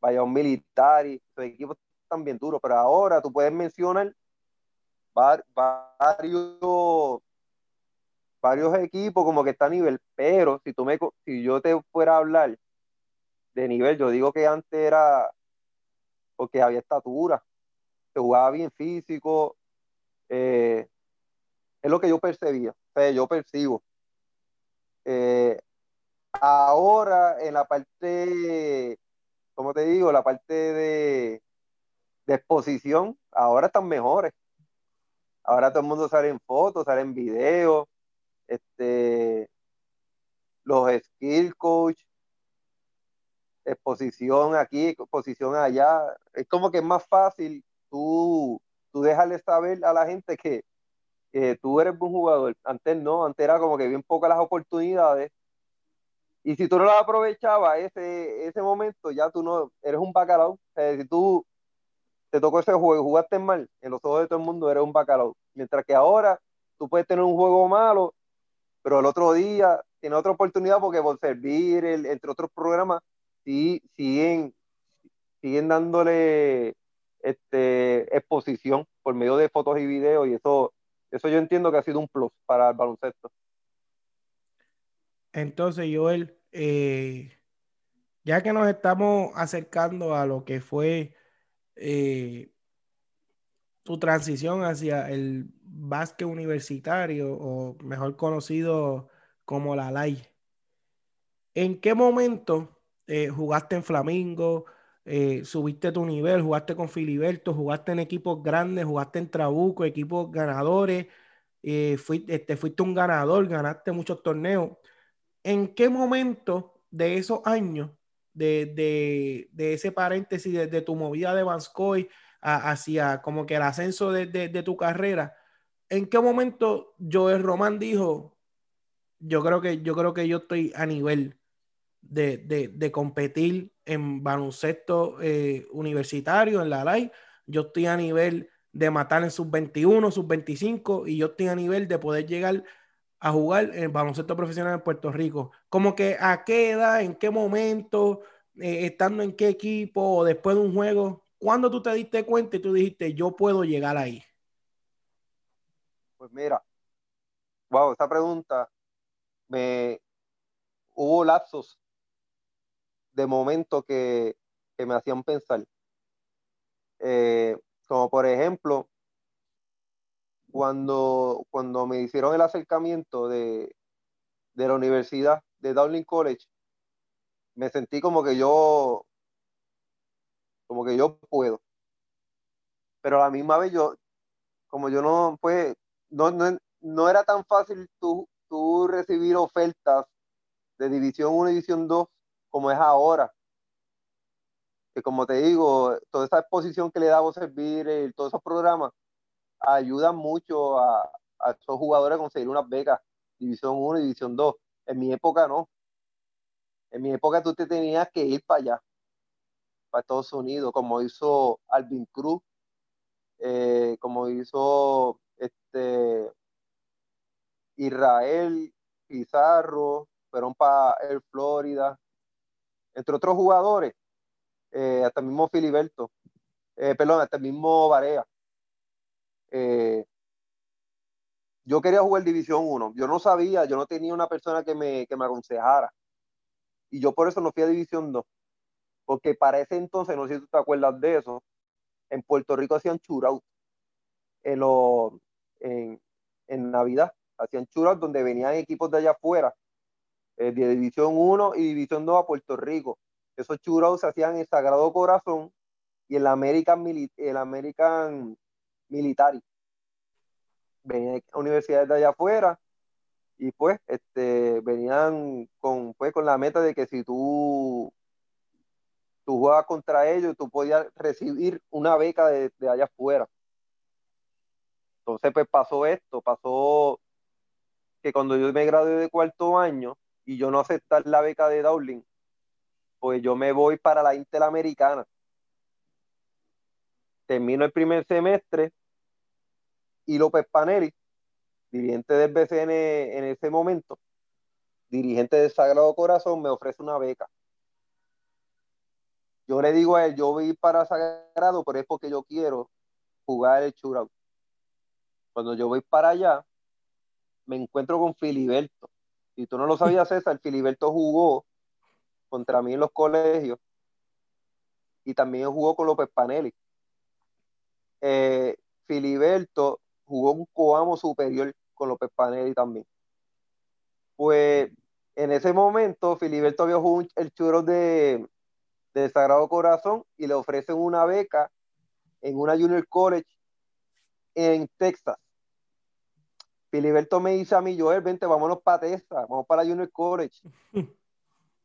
vaya un militar, y esos equipos están bien duros, pero ahora tú puedes mencionar varios varios equipos como que está a nivel, pero si tú me si yo te fuera a hablar de nivel, yo digo que antes era porque había estatura, se jugaba bien físico, eh, es lo que yo percibía, o sea, yo percibo. Eh, ahora en la parte, como te digo, la parte de, exposición, ahora están mejores. Ahora todo el mundo sale en fotos, sale en videos, este, los skill coach, exposición aquí, exposición allá. Es como que es más fácil tú, tú dejarle saber a la gente que, tú eres buen jugador. Antes no, antes era como que bien pocas las oportunidades. Y si tú no las aprovechabas ese, ese momento, ya tú no eres un bacalao. si tú te tocó ese juego y jugaste mal, en los ojos de todo el mundo eres un bacalao. Mientras que ahora tú puedes tener un juego malo pero el otro día tiene otra oportunidad porque por servir, entre otros programas, sí, siguen, siguen dándole este, exposición por medio de fotos y videos y eso, eso yo entiendo que ha sido un plus para el baloncesto. Entonces, Joel, eh, ya que nos estamos acercando a lo que fue eh, tu transición hacia el básquet universitario, o mejor conocido como la LAI. ¿En qué momento eh, jugaste en Flamingo? Subiste tu nivel, jugaste con Filiberto, jugaste en equipos grandes, jugaste en Trabuco, equipos ganadores, este, fuiste un ganador, ganaste muchos torneos. ¿En qué momento de esos años, de, ese paréntesis, de, tu movida de Vanscoy hacia como que el ascenso de, tu carrera, ¿en qué momento Joel Román dijo, yo creo que yo creo que yo estoy a nivel de, competir en baloncesto eh, universitario, en la LAI, yo estoy a nivel de matar en sub 21, sub 25 y yo estoy a nivel de poder llegar a jugar el baloncesto profesional en Puerto Rico. Como que a qué edad, en qué momento, eh, estando en qué equipo o después de un juego, ¿cuándo tú te diste cuenta y tú dijiste, yo puedo llegar ahí? Pues mira, wow, esa pregunta me hubo lapsos de momento que, me hacían pensar. Eh, como por ejemplo, cuando, cuando me hicieron el acercamiento de, de la universidad de Dowling College, me sentí como que yo, como que yo puedo. Pero a la misma vez yo, como yo no, pues, no, no, era tan fácil tú, tú recibir ofertas de División 1 y División 2 como es ahora. Que como te digo, toda esa exposición que le da a servir, eh, todos esos programas, ayudan mucho a, a esos jugadores a conseguir unas becas, División 1 y División 2. En mi época no. En mi época tú te tenías que ir para allá, para Estados Unidos, como hizo Alvin Cruz, eh, como hizo este, Israel Pizarro, fueron para el Florida, entre otros jugadores, eh, hasta el mismo Filiberto, eh, perdón, hasta el mismo Varea. Yo quería jugar División 1, yo no sabía, yo no tenía una persona que me, que me aconsejara. Y yo por eso no fui a División 2, porque para ese entonces, no sé si tú te acuerdas de eso, en Puerto Rico hacían churros en, lo, en, en Navidad. Hacían churros donde venían equipos de allá afuera, eh, de División 1 y División 2 a Puerto Rico. Esos churros se hacían en Sagrado Corazón y en la American, el American Military. Venían universidades de allá afuera y pues este, venían con, pues, con la meta de que si tú, tú jugabas contra ellos, tú podías recibir una beca de, de allá afuera. Entonces, pues pasó esto, pasó que cuando yo me gradué de cuarto año y yo no aceptar la beca de Dowling, pues yo me voy para la Interamericana. Termino el primer semestre y López Paneri, dirigente del BCN en ese momento, dirigente del Sagrado Corazón, me ofrece una beca. Yo le digo a él, yo voy para Sagrado, pero es porque yo quiero jugar el shootout. Cuando yo voy para allá, me encuentro con Filiberto. Y tú no lo sabías, César, Filiberto jugó contra mí en los colegios y también jugó con López Panelli. Eh, Filiberto jugó un coamo superior con López Panelli también. Pues en ese momento, Filiberto había jugado el churro de, Sagrado Corazón y le ofrecen una beca en una Junior College en Texas. Filiberto me dice a mí, Joel, vente, vámonos para Texas, vamos para la Junior College. *laughs*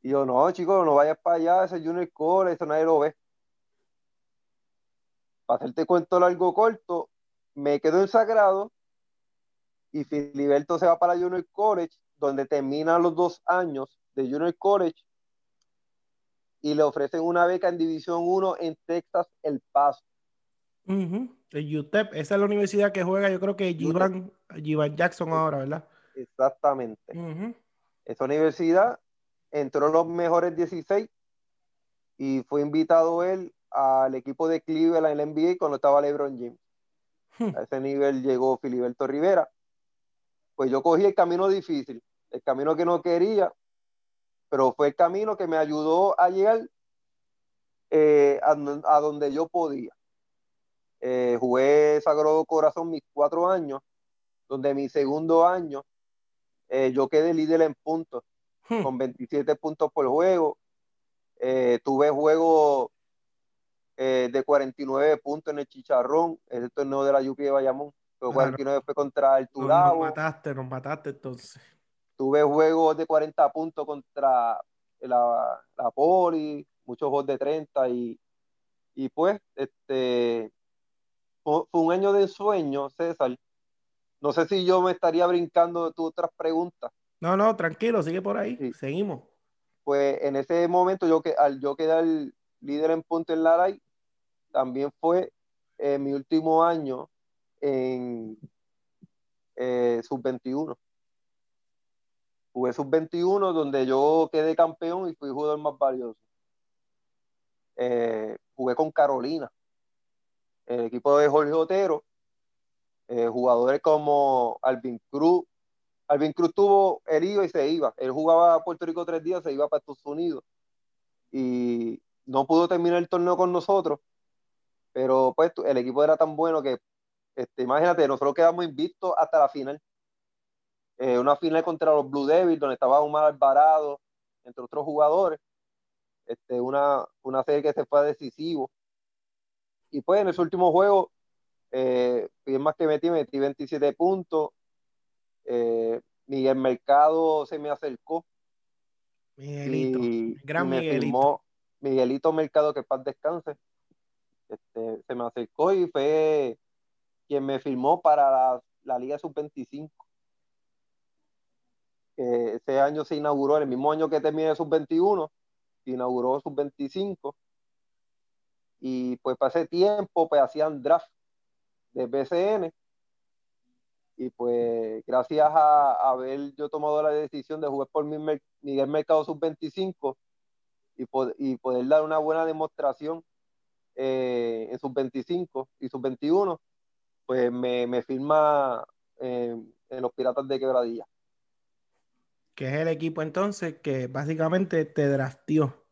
y yo, no, chicos, no vayas para allá, ese Junior College, eso nadie lo ve. Para hacerte cuento largo corto, me quedo en Sagrado y Filiberto se va para Junior College, donde termina los dos años de Junior College y le ofrecen una beca en División 1 en Texas, El Paso. El UTEP, esa es la universidad que juega, yo creo que Jivan, Jackson ahora, ¿verdad? Exactamente. Esa universidad entró en los mejores 16 y fue invitado él al equipo de Cleveland en la NBA cuando estaba LeBron James. Hmm. A ese nivel llegó Filiberto Rivera. Pues yo cogí el camino difícil, el camino que no quería, pero fue el camino que me ayudó a llegar eh, a, donde yo podía. Eh, jugué Sagrado Corazón mis cuatro años, donde mi segundo año eh, yo quedé líder en puntos, hmm. con 27 puntos por juego. tuve juego de 49 puntos en el Chicharrón, el torneo de la Yupi de Bayamón. 49 fue contra el Turabo. Nos mataste, nos mataste entonces. Tuve juegos de 40 puntos contra la, la Poli, muchos juegos de 30 y, y pues, este, fue, un año de sueño, César. No sé si yo me estaría brincando de tus otras preguntas. No, no, tranquilo, sigue por ahí, seguimos. Pues en ese momento, yo que al yo quedar líder en punto en la LAI, también fue eh, mi último año en eh, sub-21 jugué sub-21 donde yo quedé campeón y fui jugador más valioso. Eh, jugué con Carolina, el equipo de Jorge Otero, jugadores como Alvin Cruz. Alvin Cruz tuvo herido y se iba. Él jugaba a Puerto Rico tres días, se iba para Estados Unidos y no pudo terminar el torneo con nosotros. Pero pues el equipo era tan bueno que, este, imagínate, nosotros quedamos invictos hasta la final. Eh, una final contra los Blue Devils, donde estaba Omar Alvarado, entre otros jugadores. Este, una, una serie que se fue decisivo. Y pues en ese último juego, eh, más que metí, metí 27 puntos. Eh, Miguel Mercado se me acercó. Miguelito, gran Miguelito. Miguelito Mercado, que paz descanse. Este, se me acercó y fue quien me firmó para la, Liga Sub-25 ese año se inauguró, el mismo año que terminé sub-21, se inauguró sub-25. Y pues para ese tiempo, pues hacían draft de BCN. Y pues gracias a, haber yo tomado la decisión de jugar por Miguel Mercado sub-25 y, y, poder dar una buena demostración eh, en sub-25 y sub-21, pues me, firma en los Piratas de Quebradilla que es el equipo entonces que básicamente te draftió.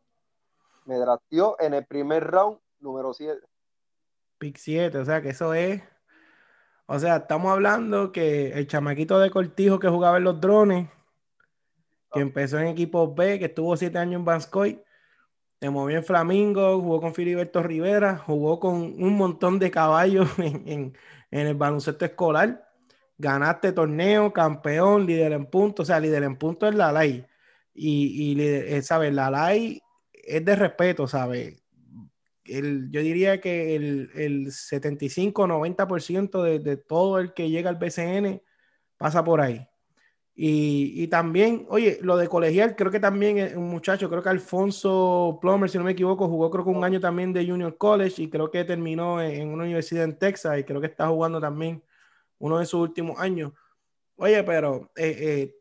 Me draftió en el primer round, número 7. Pick 7, o sea que eso es. O sea, estamos hablando que el chamaquito de Cortijo que jugaba en los drones, que ah. empezó en equipo B, que estuvo 7 años en Banscoy, se movió en Flamingo, jugó con Filiberto Rivera, jugó con un montón de caballos *laughs* en el baloncesto escolar ganaste torneo, campeón, líder en puntos, o sea, líder en puntos es la ley. Y, y eh, ¿sabes? La ley es de respeto, ¿sabes? yo diría que el, el 75-90% de, de todo el que llega al BCN pasa por ahí. Y, y, también, oye, lo de colegial, creo que también un muchacho, creo que Alfonso Plummer, si no me equivoco, jugó creo que un año también de Junior College y creo que terminó en, una universidad en Texas y creo que está jugando también uno de sus últimos años. Oye, pero eh, eh,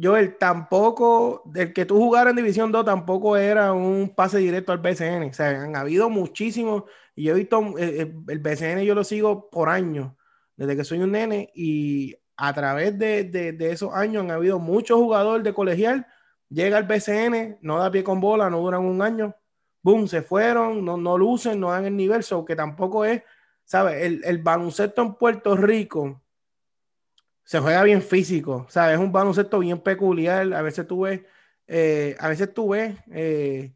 Joel, tampoco, del que tú jugaras en División 2, tampoco era un pase directo al BCN. O sea, han habido muchísimos, y yo he visto, eh, eh, el BCN yo lo sigo por años, desde que soy un nene, y a través de, esos años han habido muchos jugadores de colegial, llega al BCN, no da pie con bola, no duran un año, boom, se fueron, no, no lucen, no dan el nivel, so que tampoco es, ¿sabes? El, el baloncesto en Puerto Rico se juega bien físico, ¿sabes? Es un baloncesto bien peculiar, a veces tú ves, eh, a veces tú ves eh,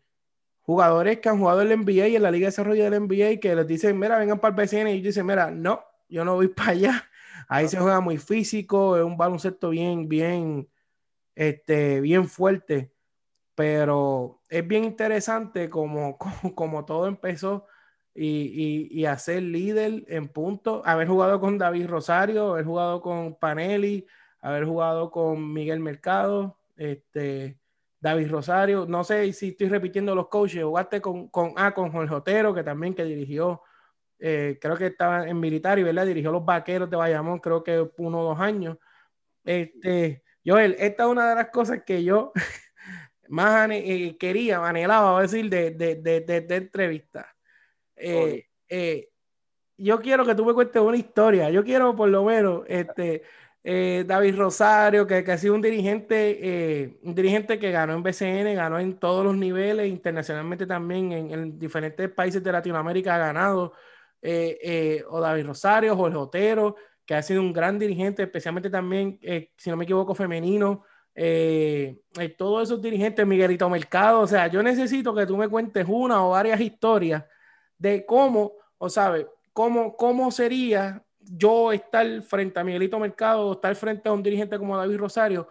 jugadores que han jugado el NBA y en la Liga de Desarrollo del NBA que les dicen, mira, vengan para el BCN y ellos dicen, mira, no, yo no voy *laughs* para allá Ahí se juega muy físico, es un baloncesto bien, bien, este, bien fuerte, pero es bien interesante *laughs* como, como, todo empezó y, y, y, a ser líder en punto, haber jugado con David Rosario, haber jugado con Panelli, haber jugado con Miguel Mercado, este, David Rosario, no sé si estoy repitiendo los coaches, jugaste con, con, ah, con Jorge Otero, que también que dirigió eh, creo que estaba en militar y ¿verdad? Dirigió los vaqueros de Bayamón, creo que uno o dos años. Este, Joel, esta es una de las cosas que yo *laughs* más eh, quería, anhelaba decir de, de, de, de entrevista. Eh, yo quiero que tú me cuentes una historia. Yo quiero, por lo menos, este, David Rosario, que, que, ha sido un dirigente, un dirigente que ganó en BCN, ganó en todos los niveles, internacionalmente también, en, en diferentes países de Latinoamérica ha ganado. Eh, eh, o David Rosario, Jorge Otero, que ha sido un gran dirigente, especialmente también, eh, si no me equivoco, femenino. todos esos dirigentes, Miguelito Mercado, o sea, yo necesito que tú me cuentes una o varias historias de cómo, o sabes, cómo, cómo sería yo estar frente a Miguelito Mercado o estar frente a un dirigente como David Rosario,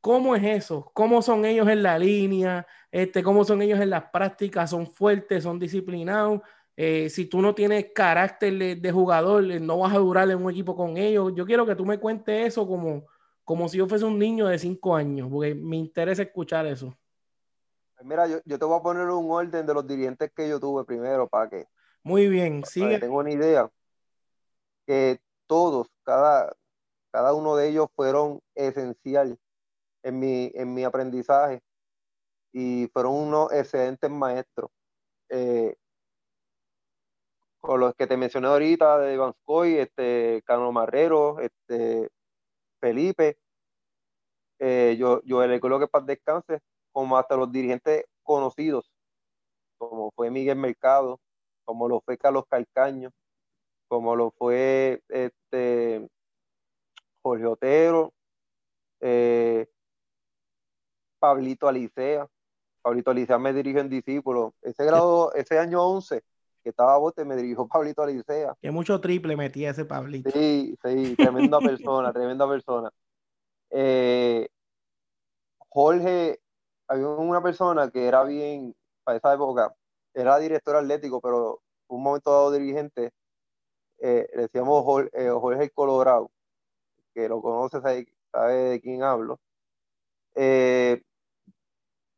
¿cómo es eso? ¿Cómo son ellos en la línea? Este, ¿Cómo son ellos en las prácticas? ¿Son fuertes? ¿Son disciplinados? Eh, si tú no tienes carácter de, jugador, eh, no vas a durar en un equipo con ellos. Yo quiero que tú me cuentes eso como, como si yo fuese un niño de cinco años, porque me interesa escuchar eso. Pues mira, yo, te voy a poner un orden de los dirigentes que yo tuve primero para que. Muy bien, sí. Tengo una idea. Que todos, cada, cada uno de ellos fueron esencial en mi, en mi aprendizaje y fueron unos excelentes maestros. Eh, con los que te mencioné ahorita, de Ivanscoy, este, Cano Marrero, este, Felipe, eh, yo, yo le que para descanse, como hasta los dirigentes conocidos, como fue Miguel Mercado, como lo fue Carlos Calcaño, como lo fue este, Jorge Otero, eh, Pablito Alicea. Pablito Alicea me dirigió en discípulo. Ese grado, ese año 11, que estaba a bote, me dirigió *laughs* Pablito Alicea. Que mucho triple metía ese Pablito. Sí, sí, tremenda persona, *laughs* tremenda persona. Eh, Jorge, había una persona que era bien, para esa época, era director atlético, pero un momento dado dirigente, eh, le decíamos Jorge, eh, Jorge Colorado, que lo conoce, sabe, de quién hablo.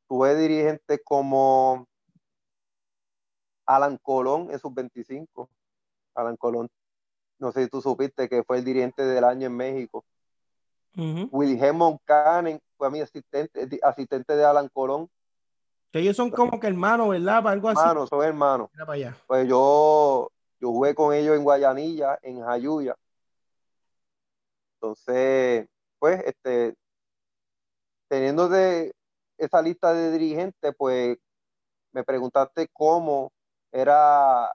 tuve dirigentes como Alan Colón en sus 25. Alan Colón, no sé si tú supiste que fue el dirigente del año en México. Uh Wilhelm fue mi asistente, asistente de Alan Colón. Que ellos son como que hermanos, ¿verdad? Algo así. Hermanos, son hermanos. Pues yo, yo jugué con ellos en Guayanilla, en Jayuya. Entonces, pues, este, teniendo de esa lista de dirigentes, pues me preguntaste cómo era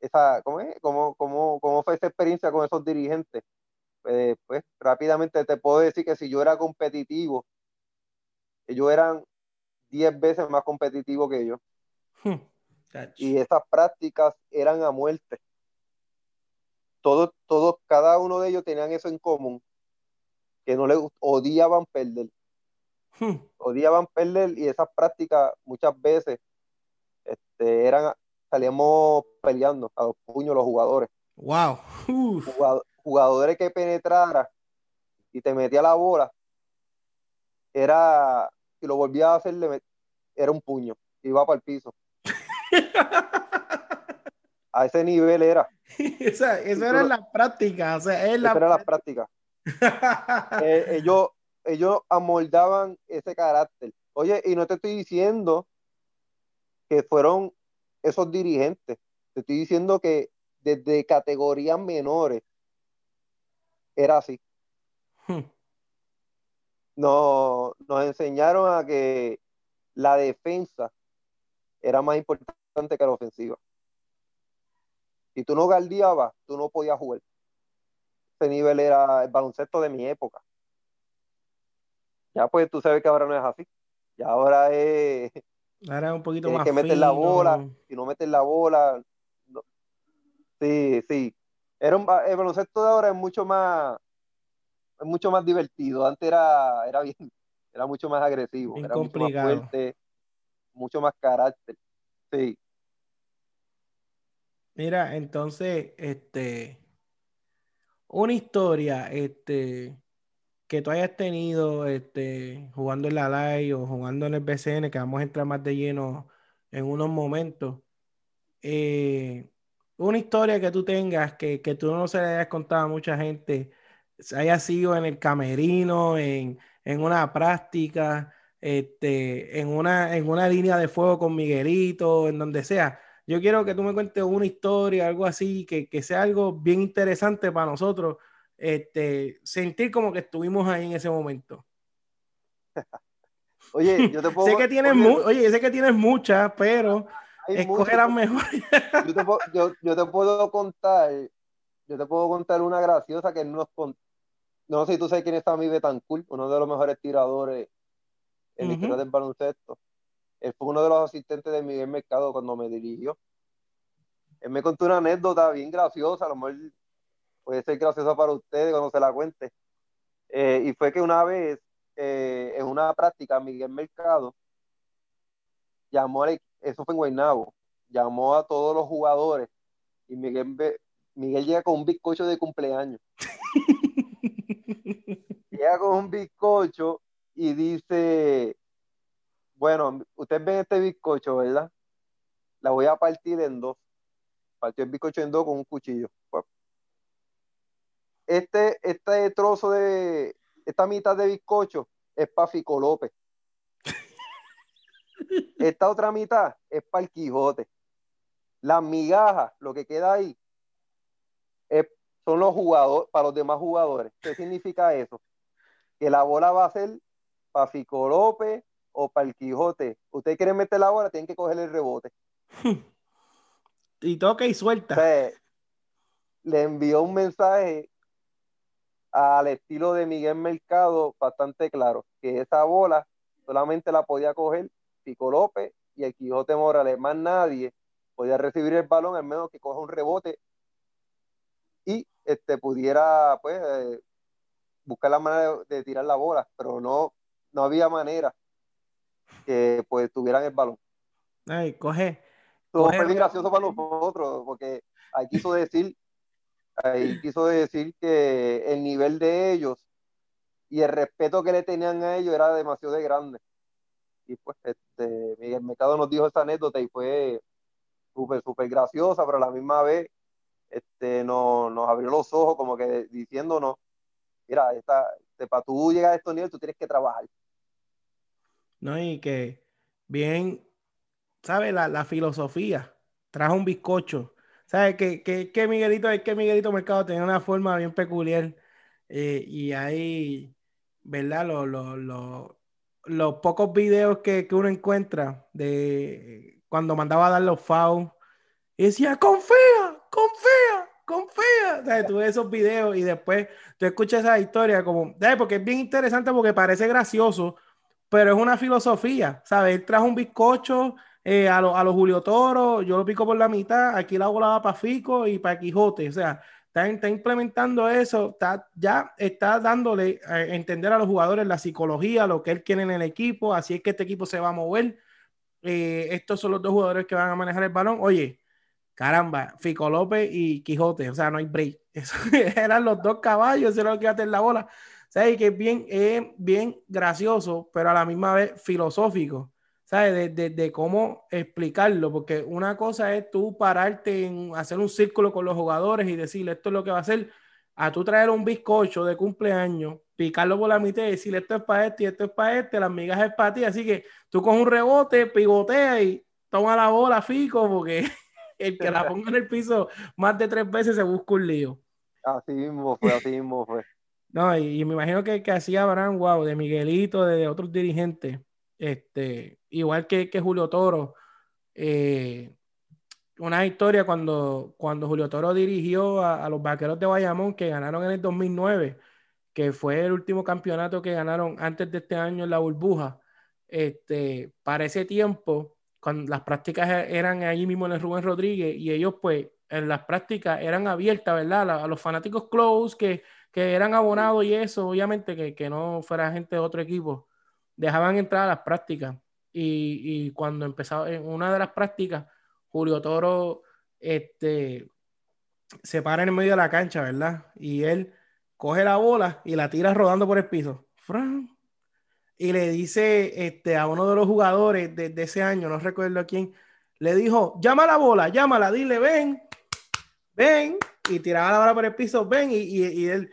esa, ¿cómo, es? ¿Cómo, cómo, cómo fue esa experiencia con esos dirigentes? Pues, pues, rápidamente te puedo decir que si yo era competitivo, ellos eran 10 veces más competitivos que yo. Hmm, y esas prácticas eran a muerte. Todos, todos, cada uno de ellos tenían eso en común, que no les odiaban perder. Hmm. Odiaban perder y esas prácticas muchas veces este, eran salíamos peleando a los puños los jugadores. Wow. jugadores que penetrara y te metía la bola, era, si lo volvía a hacer, era un puño, iba para el piso. *laughs* a ese nivel era. Esa, eso era la práctica, o sea, es la... era la práctica. *laughs* Eh, ellos, ellos amoldaban ese carácter. Oye, y no te estoy diciendo que fueron esos dirigentes, te estoy diciendo que desde categorías menores era así. Hmm. nos enseñaron a que la defensa era más importante que la ofensiva. Si tú no guardiabas, tú no podías jugar. Ese nivel era el baloncesto de mi época. Ya pues tú sabes que ahora no es así. Y ahora es. Ahora es un poquito más. que meter la bola. Si no metes la bola. Sí, sí. Era el baloncesto de ahora es mucho más. Es mucho más divertido. Antes era, era bien. Era mucho más agresivo. era mucho más fuerte. Mucho más carácter. Sí. Mira, entonces, este. Una historia, este que tú hayas tenido este, jugando en la live o jugando en el BCN, que vamos a entrar más de lleno en unos momentos. Eh, una historia que tú tengas que, que, tú no se le hayas contado a mucha gente, haya sido en el camerino, en, en una práctica, este, en, una, en una línea de fuego con Miguelito, en donde sea. Yo quiero que tú me cuentes una historia, algo así, que, que sea algo bien interesante para nosotros este, sentir como que estuvimos ahí en ese momento. *laughs* Oye, yo te *laughs* puedo. sé que tienes oye, sé que tienes muchas, pero escogerás mejor. *laughs* yo, te puedo, yo, te puedo contar, yo te puedo contar una graciosa que nos No sé si tú sabes quién es Sammy Betancourt, uno de los mejores tiradores en la historia del baloncesto. Él fue uno de los asistentes de Miguel Mercado cuando me dirigió. Él me contó una anécdota bien graciosa, a lo mejor puede ser graciosa para ustedes cuando se la cuente. Eh, y fue que una vez, eh, en una práctica, Miguel Mercado llamó, a, eso fue en Guaynabo, llamó a todos los jugadores y Miguel, Miguel llega con un bizcocho de cumpleaños. *laughs* llega con un bizcocho y dice, bueno, ustedes ven este bizcocho, ¿verdad? La voy a partir en dos. Partió el bizcocho en dos con un cuchillo este, este trozo de, esta mitad de bizcocho es para Fico López. *laughs* Esta otra mitad es para el Quijote. Las migajas, lo que queda ahí, son los jugadores, para los demás jugadores. ¿Qué significa eso? Que la bola va a ser para Fico López o para el Quijote. Usted quiere meter la bola, tienen que coger el rebote. *laughs* y toca y suelta. le envió un mensaje al estilo de Miguel Mercado bastante claro, que esa bola solamente la podía coger Pico López y el Quijote Morales, más nadie podía recibir el balón al menos que coja un rebote y este pudiera pues eh, buscar la manera de, tirar la bola, pero no, no había manera que pues tuvieran el balón. Ay, coge. fue muy gracioso para nosotros, porque ahí quiso decir ahí *clears throat* quiso decir que el nivel de ellos y el respeto que le tenían a ellos era demasiado grande. Y pues este, Miguel Mercado nos dijo esa anécdota y fue súper, súper graciosa, pero a la misma vez este, nos, nos abrió los ojos como que diciéndonos, mira, esta, este, para tú llegar a estos niveles tú tienes que trabajar. No, y que bien, ¿sabes? La, la filosofía, trajo un bizcocho ¿Sabes? Que, que, Miguelito, es que Miguelito Mercado tenía una forma bien peculiar. Eh, y ahí, ¿verdad? Los, pocos videos que, uno encuentra de cuando mandaba a dar los fouls y decía, confía, confía, confía. Tú ves esos videos y después tú escuchas esa historia como, ¿sabes? Porque es bien interesante porque parece gracioso, pero es una filosofía, ¿sabes? Él trajo un bizcocho eh, a, los Julio Toro, yo lo pico por la mitad, aquí la bola va para Fico y para Quijote, o sea, está, implementando eso, está, ya está dándole a entender a los jugadores la psicología, lo que él quiere en el equipo, así es que este equipo se va a mover, eh, estos son los dos jugadores que van a manejar el balón. Oye, caramba, Fico López y Quijote, o sea, no hay break. *laughs* eran los dos caballos, eso era lo que iba a tener la bola. O sea, que es bien, bien gracioso, pero a la misma vez filosófico, ¿sabes? De, de, cómo explicarlo, porque una cosa es tú pararte en hacer un círculo con los jugadores y decirle esto es lo que va a hacer, a tú traer un bizcocho de cumpleaños, picarlo por la mitad y decirle esto es para este y esto es para este, las migas es para ti, así que tú con un rebote, pivotea y toma la bola, fico, porque *laughs* el que la *laughs* ponga en el piso más de tres veces se busca un lío. Así mismo fue, así mismo fue. No, y, me imagino que, que hacía Abraham, wow, de Miguelito, de, otros dirigentes, este, igual que, que Julio Toro. Eh, una historia cuando, cuando Julio Toro dirigió a, los Vaqueros de Bayamón, que ganaron en el 2009, que fue el último campeonato que ganaron antes de este año en la burbuja. Este, para ese tiempo, cuando las prácticas eran allí mismo en el Rubén Rodríguez, y ellos pues en las prácticas eran abiertas, ¿verdad? A, los fanáticos close que, que, eran abonados y eso, obviamente que, que, no fuera gente de otro equipo, dejaban entrar a las prácticas. Y, cuando empezaba en una de las prácticas, Julio Toro este, se para en el medio de la cancha, ¿verdad? Y él coge la bola y la tira rodando por el piso. Y le dice este, a uno de los jugadores de, de ese año, no recuerdo a quién, le dijo, llama la bola, llámala, dile, ven, ven, y tiraba la bola por el piso, ven, y, y, él,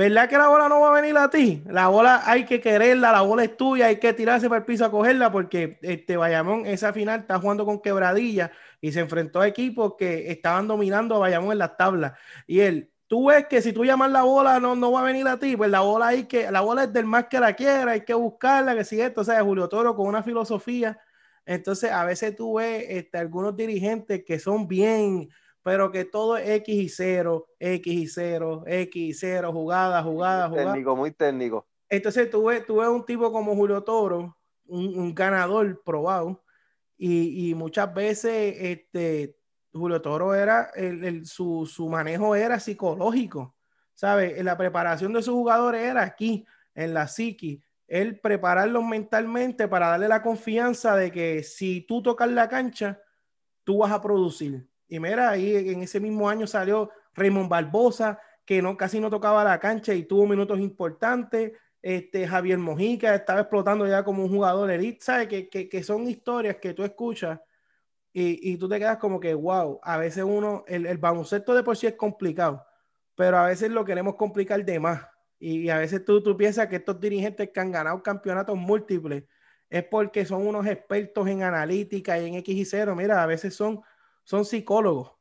¿verdad que la bola no va a venir a ti? La bola hay que quererla, la bola es tuya, hay que tirarse por el piso a cogerla, porque este Bayamón, esa final está jugando con quebradilla y se enfrentó a equipos que estaban dominando a Bayamón en las tablas. Y él, tú ves que si tú llamas la bola no, no va a venir a ti, pues la bola hay que, la bola es del más que la quiera, hay que buscarla, que si esto, o sea, Julio Toro con una filosofía. Entonces, a veces tú ves este, algunos dirigentes que son bien pero que todo es X y 0, X y 0, X y 0, jugada, jugada, jugada. Técnico, muy técnico. Entonces tú ves, tú ves un tipo como Julio Toro, un, ganador probado, y, y, muchas veces este, Julio Toro era, el, su, su, manejo era psicológico, ¿sabes? La preparación de sus jugadores era aquí, en la psiqui, él prepararlos mentalmente para darle la confianza de que si tú tocas la cancha, tú vas a producir y mira, ahí en ese mismo año salió Raymond Barbosa, que no, casi no tocaba la cancha y tuvo minutos importantes. Este, Javier Mojica estaba explotando ya como un jugador elite, ¿sabes? Que, que, que son historias que tú escuchas y, y, tú te quedas como que, wow, a veces uno, el, el, baloncesto de por sí es complicado, pero a veces lo queremos complicar de más. Y, a veces tú, tú piensas que estos dirigentes que han ganado campeonatos múltiples es porque son unos expertos en analítica y en X y 0. Mira, a veces son son psicólogos.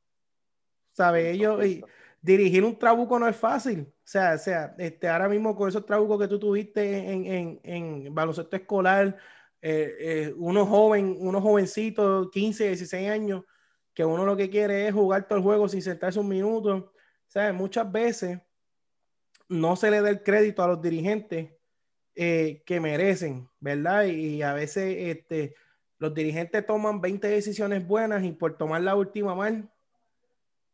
¿Sabes? Ellos dirigir un trabuco no es fácil. O sea, o sea este, ahora mismo con esos trabucos que tú tuviste en, en, en baloncesto escolar, eh, eh, unos joven, unos jovencitos, 15, 16 años, que uno lo que quiere es jugar todo el juego sin sentarse un minuto. ¿Sabes? Muchas veces no se le da el crédito a los dirigentes eh, que merecen, ¿verdad? Y, a veces este, los dirigentes toman 20 decisiones buenas y por tomar la última mal,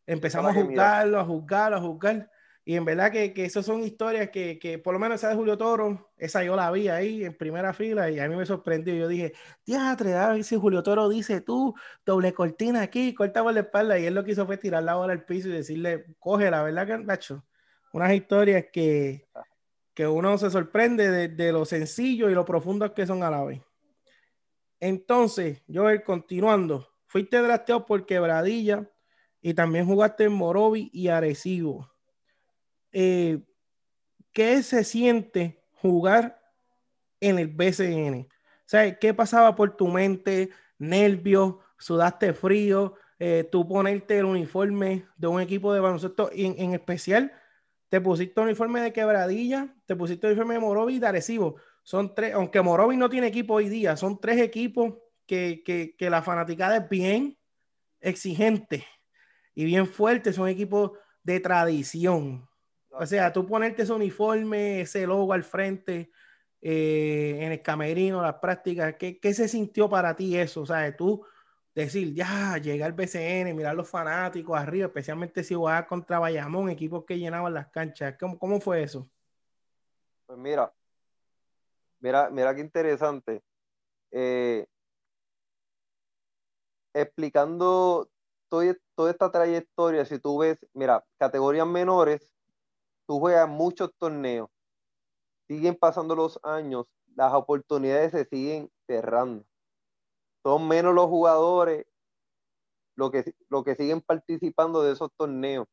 empezamos a juzgarlo, a juzgarlo, a juzgar. Y en verdad que, que esas son historias que, que, por lo menos esa de Julio Toro, esa yo la vi ahí en primera fila y a mí me sorprendió. Yo dije, diatre, a ver si Julio Toro dice tú, doble cortina aquí, corta por la espalda. Y él lo que hizo fue tirar la bola al piso y decirle, coge la verdad que, Nacho, unas historias que, que uno se sorprende de, de lo sencillo y lo profundo que son a la vez. Entonces, Joel, continuando, fuiste drafteado por Quebradilla y también jugaste en Morovi y Arecibo. Eh, ¿Qué se siente jugar en el BCN? O ¿qué pasaba por tu mente? ¿Nervios? ¿Sudaste frío? Eh, ¿Tú ponerte el uniforme de un equipo de baloncesto? En, en especial, te pusiste el uniforme de Quebradilla, te pusiste el uniforme de Morovi y de Arecibo son tres, aunque Morovis no tiene equipo hoy día, son tres equipos que, que, que la fanaticada es bien exigente y bien fuerte, son equipos de tradición. O sea, tú ponerte ese uniforme, ese logo al frente, eh, en el camerino, las prácticas, ¿qué, ¿qué, se sintió para ti eso? O sea, tú decir, ya, llegar al BCN, mirar los fanáticos arriba, especialmente si jugabas contra Bayamón, equipos que llenaban las canchas. ¿Cómo, cómo fue eso? Pues mira, Mira, mira qué interesante. Eh, explicando toda, esta trayectoria, si tú ves, mira, categorías menores, tú juegas muchos torneos, siguen pasando los años, las oportunidades se siguen cerrando. Son menos los jugadores los que, lo que siguen participando de esos torneos.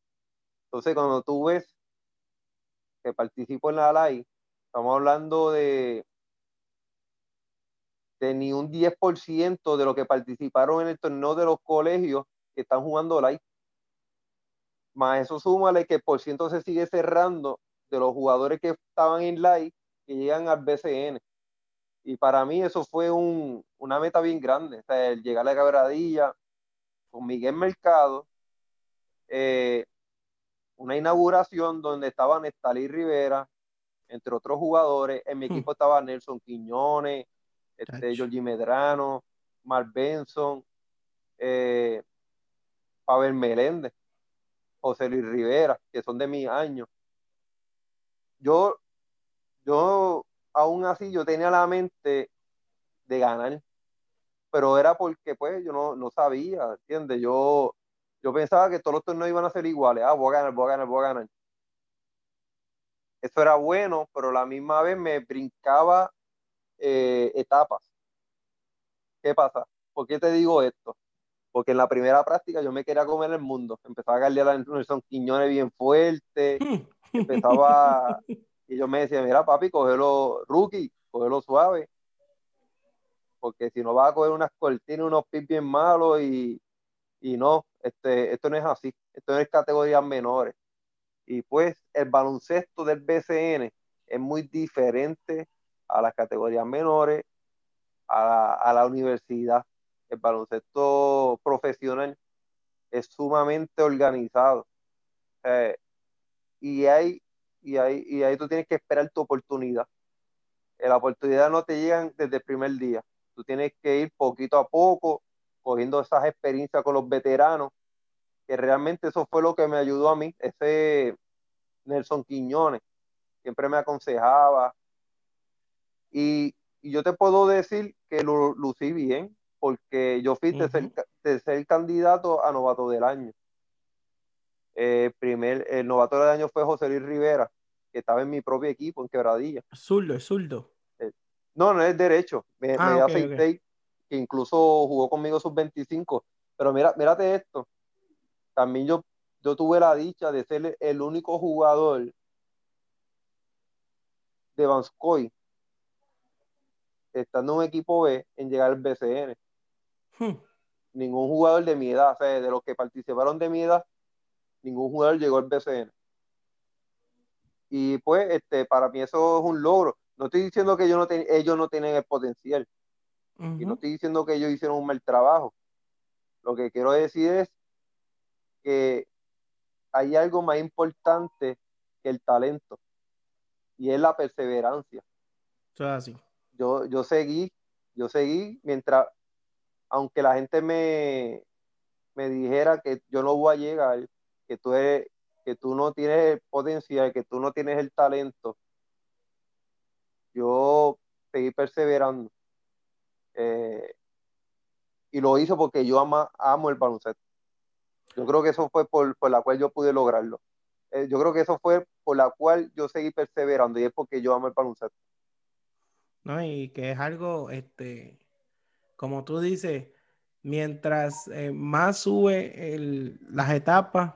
Entonces, cuando tú ves que participo en la LAI, estamos hablando de, de ni un 10% de lo que participaron en el torneo de los colegios que están jugando LAI. Más eso súmale que el por ciento se sigue cerrando de los jugadores que estaban en LAI que llegan al BCN. Y para mí eso fue un, una meta bien grande, o sea, el llegar a la cabradilla con Miguel Mercado, eh, una inauguración donde estaba Nestalí Rivera, entre otros jugadores. En mi hmm. equipo estaba Nelson Quiñones, este, Georgie Medrano, Mark Benson, eh, Pavel Meléndez, José Luis Rivera, que son de mi año. Yo, yo, aún así, yo tenía la mente de ganar pero era porque pues yo no, no sabía, ¿entiendes? Yo, yo pensaba que todos los torneos iban a ser iguales, ah, voy a ganar, voy a ganar, voy a ganar. Eso era bueno, pero la misma vez me brincaba eh, etapas. ¿Qué pasa? ¿Por qué te digo esto? Porque en la primera práctica yo me quería comer el mundo. Empezaba a ganar a Nelson Quiñones bien fuerte. *laughs* Empezaba. y yo me decía, mira, papi, cógelo rookie, cógelo suave porque si no vas a coger unas cortinas, unos pits bien malos y, no, este, esto no es así, esto no es categorías menores. Y pues el baloncesto del BCN es muy diferente a las categorías menores, a la, universidad. El baloncesto profesional es sumamente organizado. Eh, y, hay, y, hay, y ahí tú tienes que esperar tu oportunidad. La oportunidad no te llegan desde el primer día. Tú tienes que ir poquito a poco, cogiendo esas experiencias con los veteranos, que realmente eso fue lo que me ayudó a mí, ese Nelson Quiñones, siempre me aconsejaba. Y, yo te puedo decir que lo lucí bien, porque yo fui de, ser, candidato a novato del año. Eh, primer, el novato del año fue José Luis Rivera, que estaba en mi propio equipo en Quebradilla. Zurdo, es zurdo. No, no es derecho. Me, ah, que incluso jugó conmigo sus 25. Pero mira, mírate esto. También yo, yo tuve la dicha de ser el único jugador de Vanscoy estando en un equipo B en llegar al BCN. Hmm. Ningún jugador de mi edad, o sea, de los que participaron de mi edad, ningún jugador llegó al BCN. Y pues, este, para mí eso es un logro. No estoy diciendo que ellos no, ellos no tienen el potencial. Y no estoy diciendo que ellos hicieron un mal trabajo. Lo que quiero decir es que hay algo más importante que el talento. Y es la perseverancia. así. Yo, yo seguí, yo seguí mientras, aunque la gente me, me dijera que yo no voy a llegar, que tú eres, que tú no tienes el potencial, que tú no tienes el talento, yo seguí perseverando. Eh, y lo hice porque yo amo el baloncesto. Yo creo que eso fue por, la cual yo pude lograrlo. Eh, yo creo que eso fue por la cual yo seguí perseverando y es porque yo amo el baloncesto. No, y que es algo, este, como tú dices, mientras eh, más sube las etapas,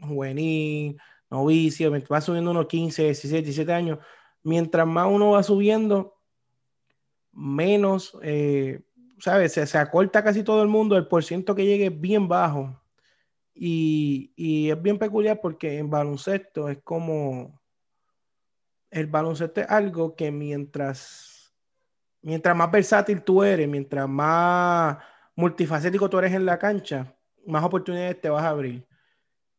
juvenil, novicio, va subiendo unos 15, 16, 17 años, mientras más uno va subiendo, menos, eh, ¿sabes? Se, acorta casi todo el mundo, el porciento que llegue es bien bajo. Y, y, es bien peculiar porque en baloncesto es como, el baloncesto es algo que mientras, mientras más versátil tú eres, mientras más multifacético tú eres en la cancha, más oportunidades te vas a abrir.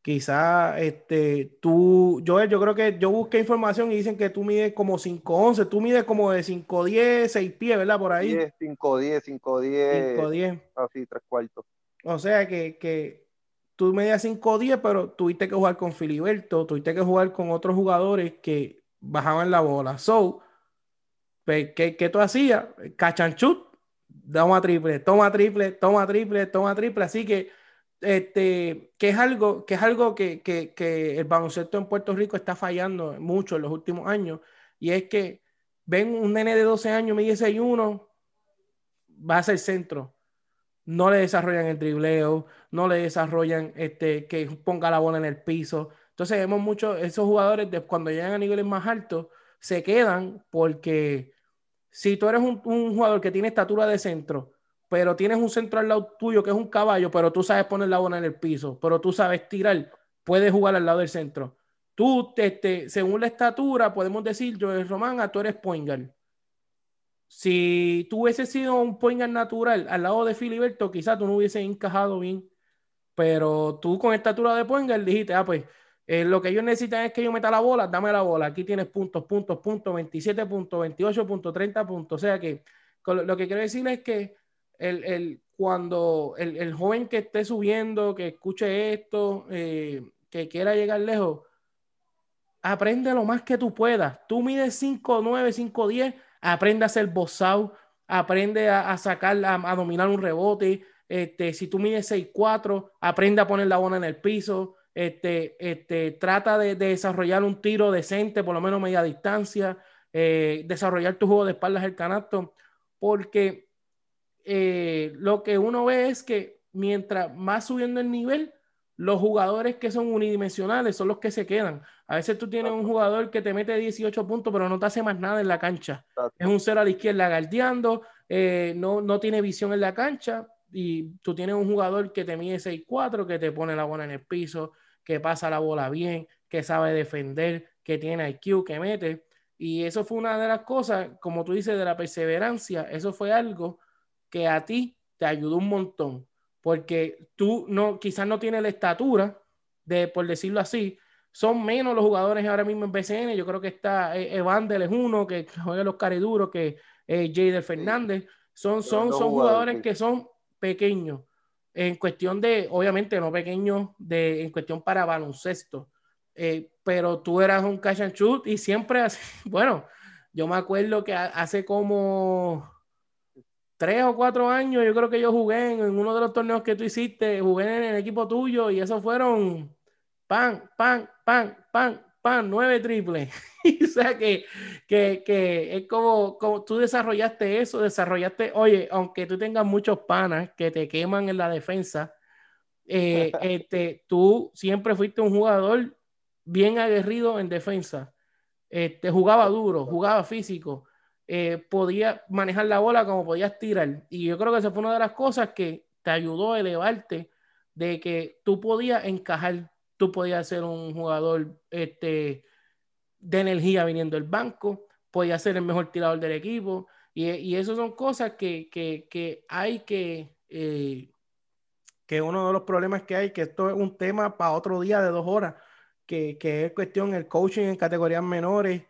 Quizá este, tú, yo, yo creo que yo busqué información y dicen que tú mides como 5'11, tú mides como de 5'10, 6 pies, ¿verdad? Por ahí. 5'10, 5'10. 5'10. Así, tres cuartos. O sea que, que tú medías 5'10, pero tuviste que jugar con Filiberto, tuviste que jugar con otros jugadores que bajaban la bola. So, pues, ¿qué, tú hacías? Cachanchut, toma triple, toma triple, toma triple, toma triple. Así que, este, que es algo, que, es algo que, que, que el baloncesto en Puerto Rico está fallando mucho en los últimos años. Y es que ven un nene de 12 años, dice uno, va a ser centro. No le desarrollan el dribleo, no le desarrollan este, que ponga la bola en el piso. Entonces vemos muchos, esos jugadores cuando llegan a niveles más altos, se quedan porque si tú eres un, jugador que tiene estatura de centro, pero tienes un centro al lado tuyo que es un caballo, pero tú sabes poner la bola en el piso, pero tú sabes tirar, puedes jugar al lado del centro. Tú, este, según la estatura, podemos decir, yo Román, a tú eres point Si tú hubieses sido un point natural al lado de Filiberto, quizás tú no hubieses encajado bien. Pero tú con estatura de point dijiste, ah, pues eh, lo que ellos necesitan es que yo meta la bola, dame la bola. Aquí tienes puntos, puntos, puntos, 27 puntos, 28 puntos, 30 puntos. O sea que lo que quiero decir es que el, el cuando el, el, joven que esté subiendo, que escuche esto, eh, que quiera llegar lejos, aprende lo más que tú puedas. Tú mides 5, 9, 5, 10, aprende a hacer boss aprende a, a sacar, a, a, dominar un rebote. Este, si tú mides 6, 4, aprende a poner la bola en el piso este, este, trata de, desarrollar un tiro decente, por lo menos media distancia, eh, desarrollar tu juego de espaldas el canasto, porque eh, lo que uno ve es que mientras más subiendo el nivel, los jugadores que son unidimensionales son los que se quedan. A veces tú tienes un jugador que te mete 18 puntos, pero no te hace más nada en la cancha. Es un cero a la izquierda guardiando, eh, no, no tiene visión en la cancha, y tú tienes un jugador que te mide 6-4, que te pone la bola en el piso, que pasa la bola bien, que sabe defender, que tiene IQ, que mete. Y eso fue una de las cosas, como tú dices, de la perseverancia. Eso fue algo que a ti te ayudó un montón, porque tú no, quizás no tienes la estatura de, por decirlo así, son menos los jugadores ahora mismo en BCN. Yo creo que está eh, Evander es uno que juega los cariduros, que eh, Jader Fernández. Son, son, son jugadores que son pequeños en cuestión de, obviamente no pequeño, de, en cuestión para baloncesto, eh, pero tú eras un catch and shoot y siempre, así, *laughs* bueno, yo me acuerdo que hace como tres o cuatro años, yo creo que yo jugué en, uno de los torneos que tú hiciste, jugué en el equipo tuyo y esos fueron pan, pan, pan, pan, pan, nueve triples. *laughs* o sea que, que, que, es como, como tú desarrollaste eso, desarrollaste, oye, aunque tú tengas muchos panas que te queman en la defensa, eh, *laughs* este, tú siempre fuiste un jugador bien aguerrido en defensa. Este, jugaba duro, jugaba físico, eh, podía manejar la bola como podías tirar. Y yo creo que esa fue una de las cosas que te ayudó a elevarte, de que tú podías encajar tú podías ser un jugador este, de energía viniendo del banco, podías ser el mejor tirador del equipo, y, y eso son cosas que, que, que hay que, eh, que uno de los problemas que hay, que esto es un tema para otro día de dos horas, que, que es cuestión el coaching en categorías menores,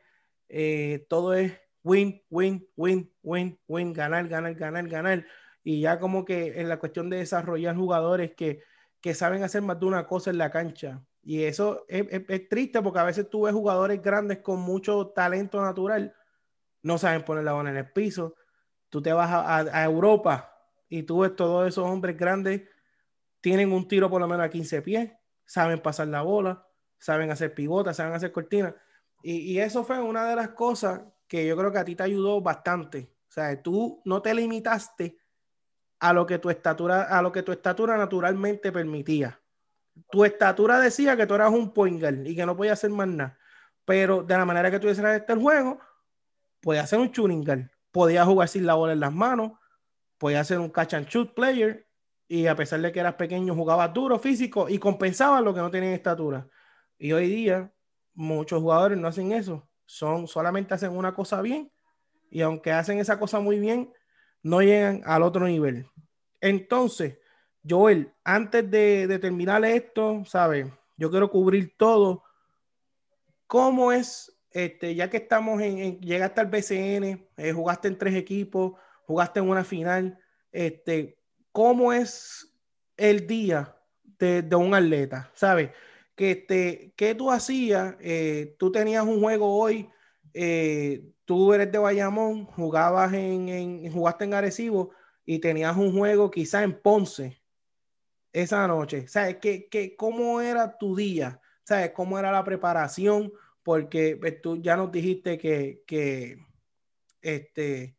eh, todo es win, win, win, win, win, ganar, ganar, ganar, ganar, y ya como que en la cuestión de desarrollar jugadores que que saben hacer más de una cosa en la cancha. Y eso es, triste porque a veces tú ves jugadores grandes con mucho talento natural, no saben poner la bola en el piso. Tú te vas a, Europa y tú ves todos esos hombres grandes, tienen un tiro por lo menos a 15 pies, saben pasar la bola, saben hacer pivotas, saben hacer cortinas. Y, y, eso fue una de las cosas que yo creo que a ti te ayudó bastante. O sea, tú no te limitaste a lo que tu estatura, a lo que tu estatura naturalmente permitía. Tu estatura decía que tú eras un point y que no podías hacer más nada. Pero de la manera que tú este el juego, podías ser un shooting guard. Podías jugar sin la bola en las manos. Podías ser un catch and shoot player. Y a pesar de que eras pequeño, jugabas duro, físico y compensabas lo que no tenían estatura. Y hoy día, muchos jugadores no hacen eso. Son, solamente hacen una cosa bien. Y aunque hacen esa cosa muy bien, no llegan al otro nivel. Entonces, Joel, antes de, terminar esto, ¿sabes? Yo quiero cubrir todo. ¿Cómo es, este, ya que estamos en, llegaste al BCN, eh, jugaste en tres equipos, jugaste en una final, este, ¿cómo es el día de, un atleta? ¿Sabes? Que este, ¿Qué tú hacías? Eh, tú tenías un juego hoy, eh, tú eres de Bayamón, jugabas en, jugaste en Arecibo y tenías un juego quizá en Ponce esa noche. ¿Sabes qué, qué, cómo era tu día? ¿Sabes cómo era la preparación? Porque pues, tú ya nos dijiste que, que este,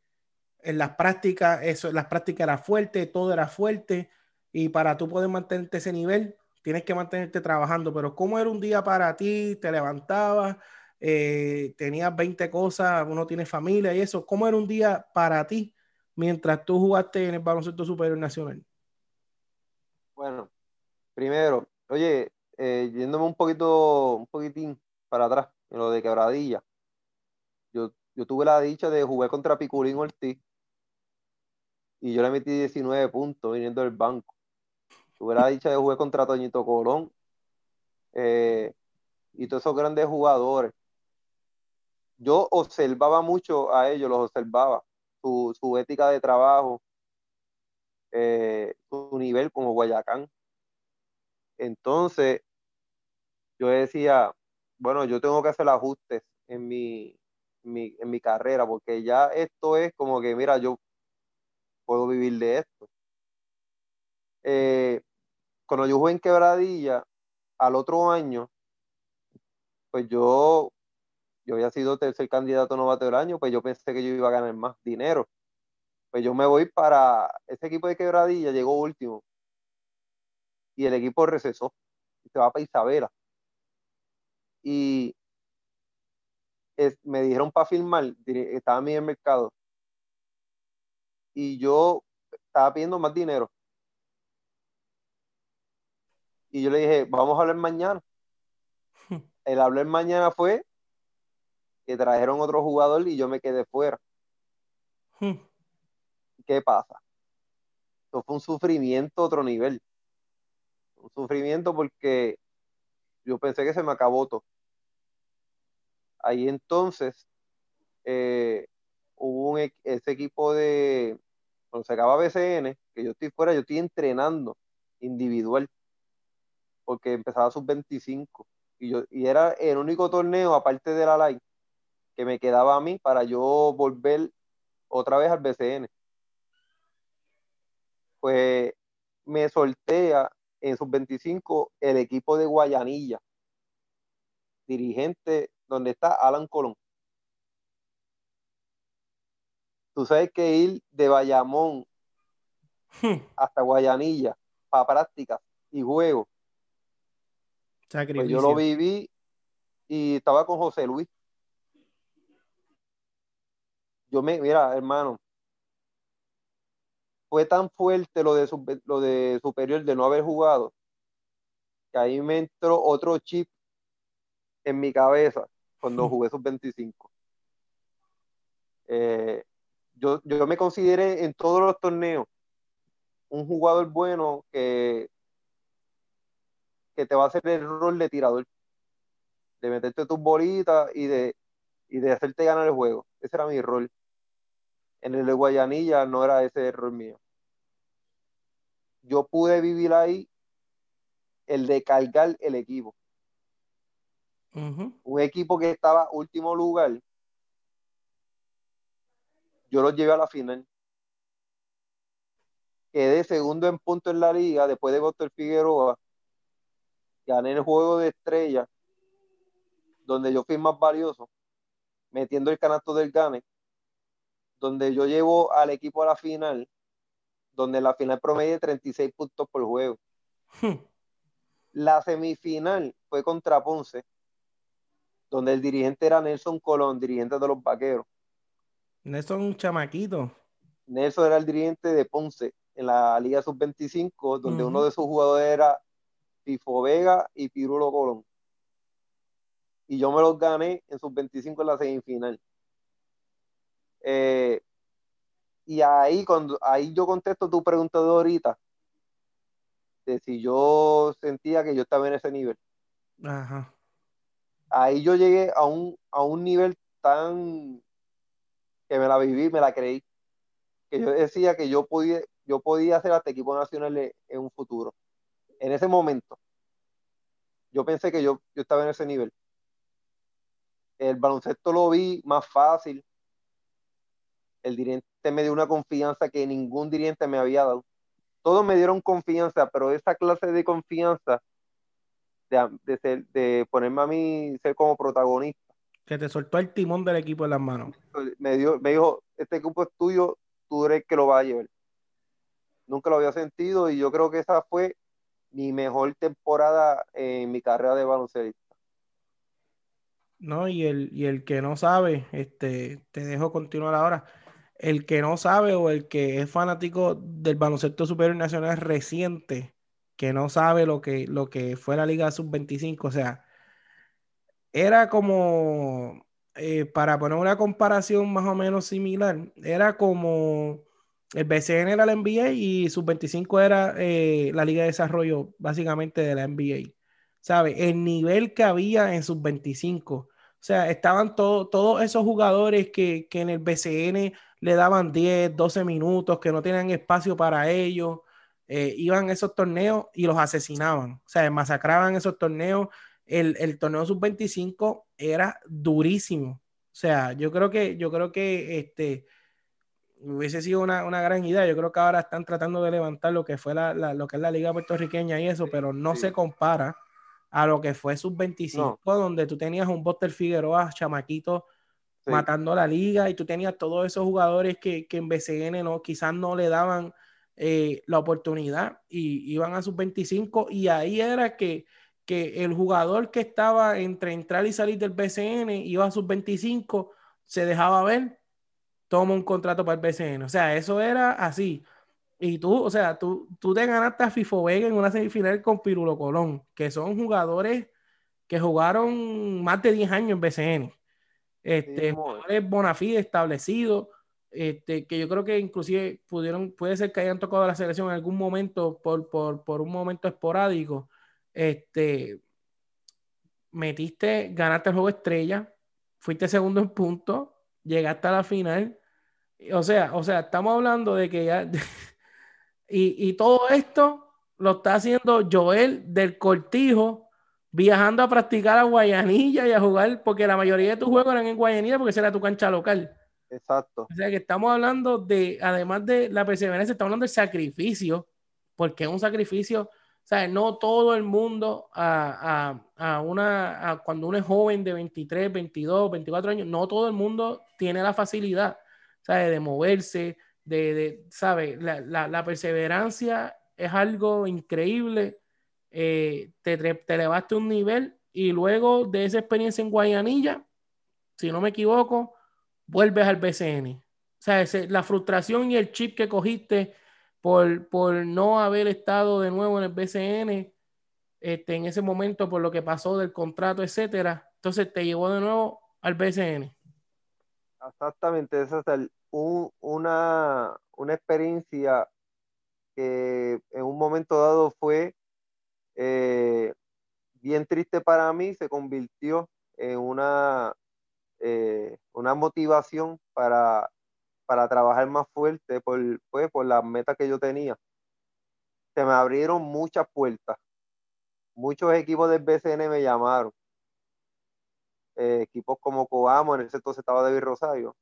en las prácticas, eso, las prácticas era fuerte, todo era fuerte, y para tú poder mantenerte ese nivel, tienes que mantenerte trabajando. Pero ¿cómo era un día para ti? ¿Te levantabas? Eh, tenías 20 cosas, uno tiene familia y eso. ¿Cómo era un día para ti mientras tú jugaste en el baloncesto superior nacional? Bueno, primero, oye, eh, yéndome un poquito, un poquitín para atrás, en lo de quebradilla, yo, yo tuve la dicha de jugar contra Piculín Ortiz y yo le metí 19 puntos viniendo del banco. Tuve la dicha de jugar contra Toñito Colón eh, y todos esos grandes jugadores. Yo observaba mucho a ellos, los observaba, su, su ética de trabajo, eh, su nivel como Guayacán. Entonces, yo decía, bueno, yo tengo que hacer ajustes en mi, en mi carrera, porque ya esto es como que, mira, yo puedo vivir de esto. Eh, cuando yo jugué en Quebradilla, al otro año, pues yo, yo había sido tercer candidato novato del año, pues yo pensé que yo iba a ganar más dinero. Pues yo me voy para ese equipo de Quebradilla, llegó último. Y el equipo recesó. Y se va para Isabela. Y me dijeron para firmar, estaba en mi mercado. Y yo estaba pidiendo más dinero. Y yo le dije, vamos a hablar mañana. *laughs* El hablar mañana fue que trajeron otro jugador y yo me quedé fuera. ¿Qué pasa? Esto fue un sufrimiento otro nivel. Un sufrimiento porque yo pensé que se me acabó todo. Ahí entonces eh, hubo un, ese equipo de, cuando se acaba BCN, que yo estoy fuera, yo estoy entrenando individual, porque empezaba sus 25 y yo y era el único torneo aparte de la LAI que me quedaba a mí para yo volver otra vez al BCN pues me sortea en sus 25 el equipo de Guayanilla, dirigente donde está Alan Colón. Tú sabes que ir de Bayamón hmm. hasta Guayanilla para prácticas y juegos. Pues yo lo viví y estaba con José Luis. Yo me, mira, hermano, fue tan fuerte lo de, lo de superior de no haber jugado, que ahí me entró otro chip en mi cabeza cuando jugué sus 25. Eh, yo, yo me consideré en todos los torneos un jugador bueno que, que te va a hacer el rol de tirador, de meterte tus bolitas y de, y de hacerte ganar el juego. Ese era mi rol en el de Guayanilla no era ese error mío. Yo pude vivir ahí el de cargar el equipo. Un equipo que estaba último lugar, yo lo llevé a la final. Quedé segundo en punto en la liga después de Góctor Figueroa. Gané el juego de estrella, donde yo fui más valioso, metiendo el canasto del Gane donde yo llevo al equipo a la final, donde la final promedia 36 puntos por juego. Hmm. La semifinal fue contra Ponce, donde el dirigente era Nelson Colón, dirigente de los Vaqueros. Nelson un chamaquito. Nelson era el dirigente de Ponce en la Liga Sub-25, donde uno de sus jugadores era Pifo Vega y Pirulo Colón. Y yo me los gané en Sub-25 en la semifinal. Eh, y ahí, cuando, ahí yo contesto tu pregunta de ahorita, de si yo sentía que yo estaba en ese nivel. Ahí yo llegué a un, a un nivel tan que me la viví, me la creí, que yo decía que yo podía, yo podía ser hasta equipo nacional en un futuro. En ese momento, yo pensé que yo, yo estaba en ese nivel. El baloncesto lo vi más fácil, el dirigente me dio una confianza que ningún dirigente me había dado. Todos me dieron confianza, pero esa clase de confianza de, de, ponerme a mí ser como protagonista. Que te soltó el timón del equipo en las manos. Me, dio, me dijo, este equipo es tuyo, tú eres el que lo va a llevar. Nunca lo había sentido y yo creo que esa fue mi mejor temporada en mi carrera de baloncesto. No, y el, y el que no sabe, este, te dejo continuar ahora. El que no sabe o el que es fanático del baloncesto superior nacional reciente, que no sabe lo que, lo que fue la Liga Sub-25, o sea, era como, eh, para poner una comparación más o menos similar, era como el BCN era la NBA y Sub-25 era eh, la Liga de Desarrollo básicamente de la NBA. ¿Sabe? El nivel que había en Sub-25. O sea, estaban todos esos jugadores que, en el BCN le daban 10, 12 minutos, que no tenían espacio para ellos. Eh, iban a esos torneos y los asesinaban. O sea, masacraban esos torneos. El, el torneo sub-25 era durísimo. O sea, yo creo que, yo creo que este, hubiese sido una, gran idea. Yo creo que ahora están tratando de levantar lo que fue la, lo que es la liga puertorriqueña y eso, pero no se compara a lo que fue sub-25, donde tú tenías un Buster Figueroa, chamaquito, matando la liga, y tú tenías todos esos jugadores que, en BCN no, quizás no le daban eh, la oportunidad y iban a sub-25, y ahí era que, que el jugador que estaba entre entrar y salir del BCN iba a sub-25, se dejaba ver toma un contrato para el BCN. O sea, eso era así. Y tú, o sea, tú, tú te ganaste a FIFO Vega en una semifinal con Pirulo Colón, que son jugadores que jugaron más de 10 años en BCN. Este, jugadores bona fide establecidos, este, que yo creo que inclusive pudieron, puede ser que hayan tocado la selección en algún momento por, por, por un momento esporádico. Este, metiste, ganaste el juego estrella, fuiste segundo en punto, llegaste a la final. O sea, o sea, estamos hablando de que ya. *laughs* y, todo esto lo está haciendo Joel del Cortijo, viajando a practicar a Guayanilla y a jugar, porque la mayoría de tus juegos eran en Guayanilla porque esa era tu cancha local. Exacto. O sea que estamos hablando de, además de la perseverancia, estamos hablando del sacrificio, porque es un sacrificio o sea, no todo el mundo a, una, cuando uno es joven de 23, 22, 24 años, no todo el mundo tiene la facilidad, ¿sabes? De moverse, de, ¿sabes? La, perseverancia es algo increíble. Eh, te, te elevaste un nivel y luego de esa experiencia en Guayanilla, si no me equivoco, vuelves al BCN. O sea, la frustración y el chip que cogiste por, no haber estado de nuevo en el BCN este, en ese momento por lo que pasó del contrato, etcétera. Entonces te llevó de nuevo al BCN. Exactamente, esa es una, una experiencia que en un momento dado fue eh, bien triste para mí, se convirtió en una, eh, una motivación para para trabajar más fuerte por, pues, por las metas que yo tenía. Se me abrieron muchas puertas. Muchos equipos del BCN me llamaron. Eh, equipos como Coamo, en ese entonces estaba David Rosario.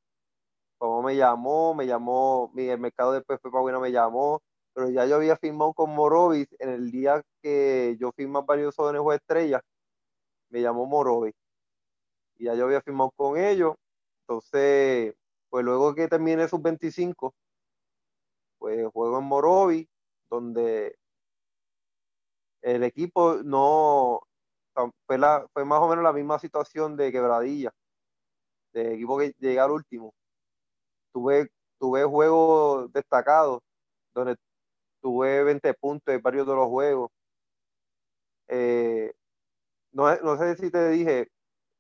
Como me llamó, me llamó, el mercado de PF Paguina me llamó, pero ya yo había firmado con Morovis en el día que yo firmé varios jóvenes o estrellas, me llamó Morovis. Y ya yo había firmado con ellos. Entonces, pues luego que termine sus 25, pues juego en Morovi, donde el equipo no fue, fue más o menos la misma situación de quebradilla, de equipo que llega al último. Tuve, tuve juegos destacados, donde tuve 20 puntos en varios de los juegos. Eh, no, no sé si te dije,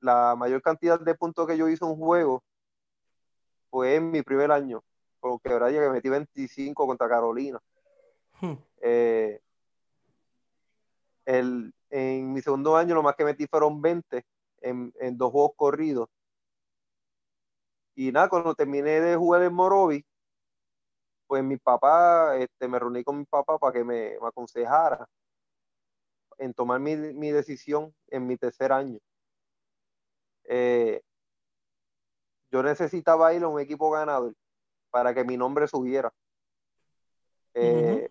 la mayor cantidad de puntos que yo hice en un juego fue en mi primer año, con Quebradilla, que metí 25 contra Carolina. Hmm. Eh, en mi segundo año, lo más que metí fueron 20 en, dos juegos corridos. Y nada, cuando terminé de jugar en Morovi, pues mi papá, este, me reuní con mi papá para que me, aconsejara en tomar mi, decisión en mi tercer año. Eh, yo necesitaba ir a un equipo ganador. para que mi nombre subiera. Eh,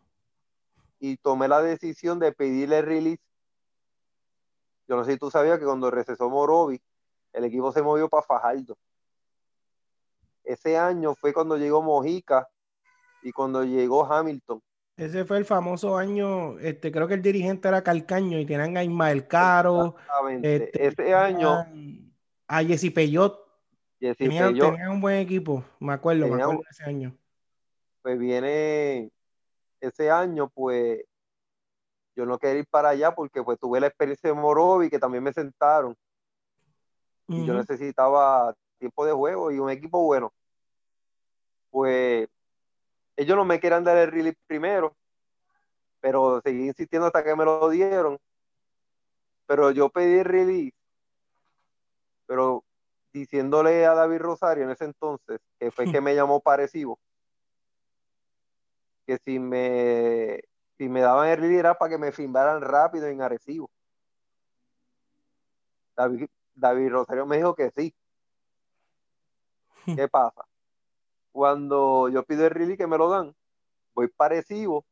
y tomé la decisión de pedirle release. Yo no sé si tú sabías que cuando recesó Morovi, el equipo se movió para Fajardo. Ese año fue cuando llegó Mojica y cuando llegó Hamilton. Ese fue el famoso año, este, creo que el dirigente era Calcaño y tenían a Ismael Caro. Este, Ese año. A Jesse Peyot. tenían, un buen equipo, me acuerdo, me acuerdo de ese año. Pues viene ese año, pues yo no quería ir para allá porque pues tuve la experiencia de Morovi que también me sentaron. Y yo necesitaba tiempo de juego y un equipo bueno. Pues ellos no me querían dar el release primero, pero seguí insistiendo hasta que me lo dieron. Pero yo pedí el release, pero diciéndole a David Rosario en ese entonces, que fue que *laughs* me llamó parecido, que si me, si me daban el release era para que me firmaran rápido en Arecibo. David, David Rosario me dijo que sí. ¿Qué pasa? cuando yo pido el release que me lo dan, voy parecido,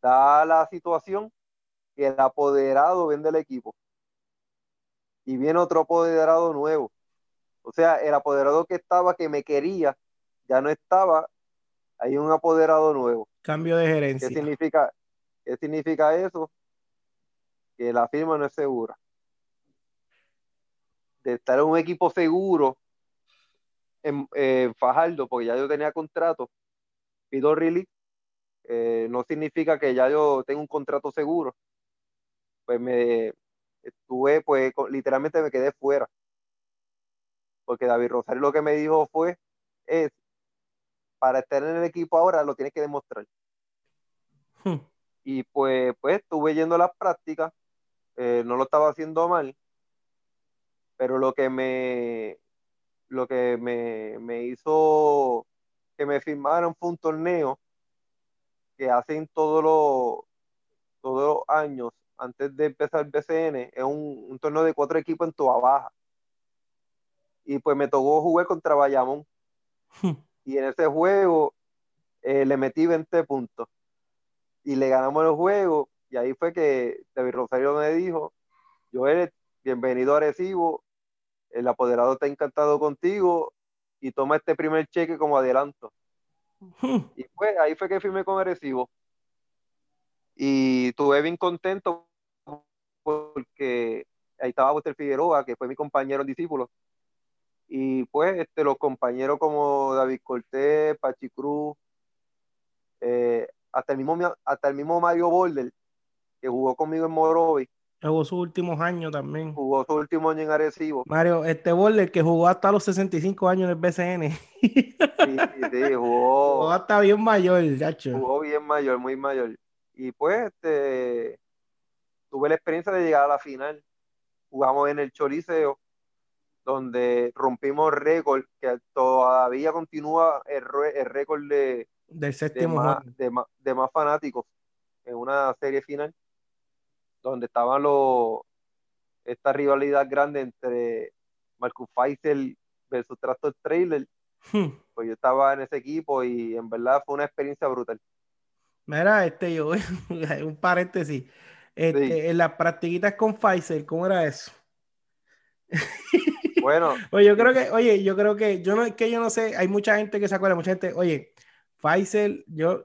da la situación que el apoderado vende el equipo. Y viene otro apoderado nuevo. O sea, el apoderado que estaba, que me quería, ya no estaba, hay un apoderado nuevo. Cambio de gerencia. ¿Qué significa, qué significa eso? Que la firma no es segura. De estar en un equipo seguro, en, Fajardo, porque ya yo tenía contrato, pido release, eh, no significa que ya yo tengo un contrato seguro. Pues me estuve, pues literalmente me quedé fuera. Porque David Rosario lo que me dijo fue, es, para estar en el equipo ahora lo tienes que demostrar. Hmm. Y pues, pues estuve yendo a las prácticas, eh, no lo estaba haciendo mal, pero lo que me, lo que me, hizo que me firmaran fue un torneo que hacen todos los, todos los años antes de empezar el BCN, es un, torneo de cuatro equipos en Toa Baja. Y pues me tocó jugar contra Bayamón. y en ese juego eh, le metí 20 puntos. Y le ganamos el juego. Y ahí fue que David Rosario me dijo, Joel, bienvenido a Arecibo, el apoderado está encantado contigo y toma este primer cheque como adelanto. Y pues ahí fue que firmé con Arecibo. Y estuve bien contento porque ahí estaba Walter Figueroa, que fue mi compañero discípulo. Y pues este, los compañeros como David Cortés, Pachi Cruz, eh, hasta, el mismo, hasta el mismo Mario Boulder, que jugó conmigo en Morovi, Jugó sus últimos años también. Jugó su último año en Arecibo. Mario, este Borler que jugó hasta los 65 años en el BCN. Sí, sí, jugó. *laughs* Jugó hasta bien mayor, chacho. Jugó bien mayor, muy mayor. Y pues, este, tuve la experiencia de llegar a la final. Jugamos en el Choliseo, donde rompimos récord, que todavía continúa el, récord de, del séptimo de más fanáticos en una serie final donde estaban los esta rivalidad grande entre Marcus Faisal versus Tractor Trailer. Hmm. Pues yo estaba en ese equipo y en verdad fue una experiencia brutal. Mira, este, yo, *laughs* un paréntesis. Este, En las practiquitas con Faisal, ¿cómo era eso? *laughs* Bueno. oye, yo creo que, oye, yo creo que, yo no, es que yo no sé, hay mucha gente que se acuerda, mucha gente, oye, Faisal, yo,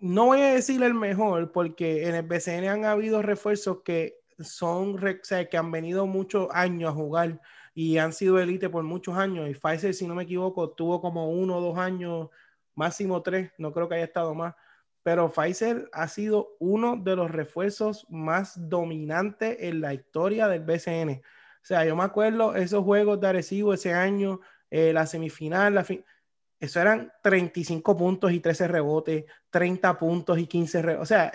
no voy a decir el mejor, porque en el BCN han habido refuerzos que son, que han venido muchos años a jugar y han sido élite por muchos años. Y Pfizer, si no me equivoco, tuvo como uno o dos años, máximo tres, no creo que haya estado más. Pero Pfizer ha sido uno de los refuerzos más dominantes en la historia del BCN. O sea, yo me acuerdo esos juegos de Arecibo ese año, eh, la semifinal, la fin eso eran 35 puntos y 13 rebotes, 30 puntos y 15 rebotes. O sea,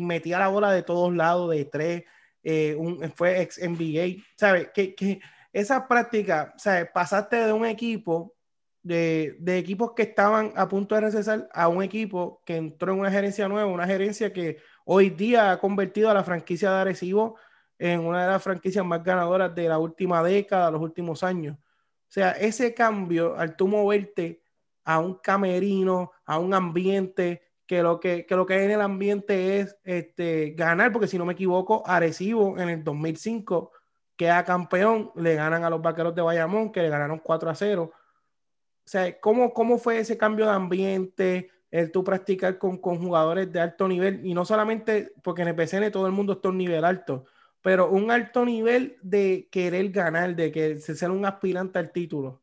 metía la bola de todos lados, de tres, eh, fue ex NBA. ¿Sabes? Que, que esa práctica, ¿sabes? Pasaste de un equipo, de, de, equipos que estaban a punto de recesar, a un equipo que entró en una gerencia nueva, una gerencia que hoy día ha convertido a la franquicia de Arecibo en una de las franquicias más ganadoras de la última década, los últimos años. O sea, ese cambio, al tú moverte a un camerino, a un ambiente, que lo que, que lo que hay en el ambiente es este, ganar, porque si no me equivoco, Arecibo en el 2005 queda campeón, le ganan a los vaqueros de Bayamón, que le ganaron 4 a 0. O sea, ¿cómo, cómo fue ese cambio de ambiente? El tú practicar con, con jugadores de alto nivel, y no solamente porque en el PCN todo el mundo está un nivel alto, pero un alto nivel de querer ganar, de que ser un aspirante al título.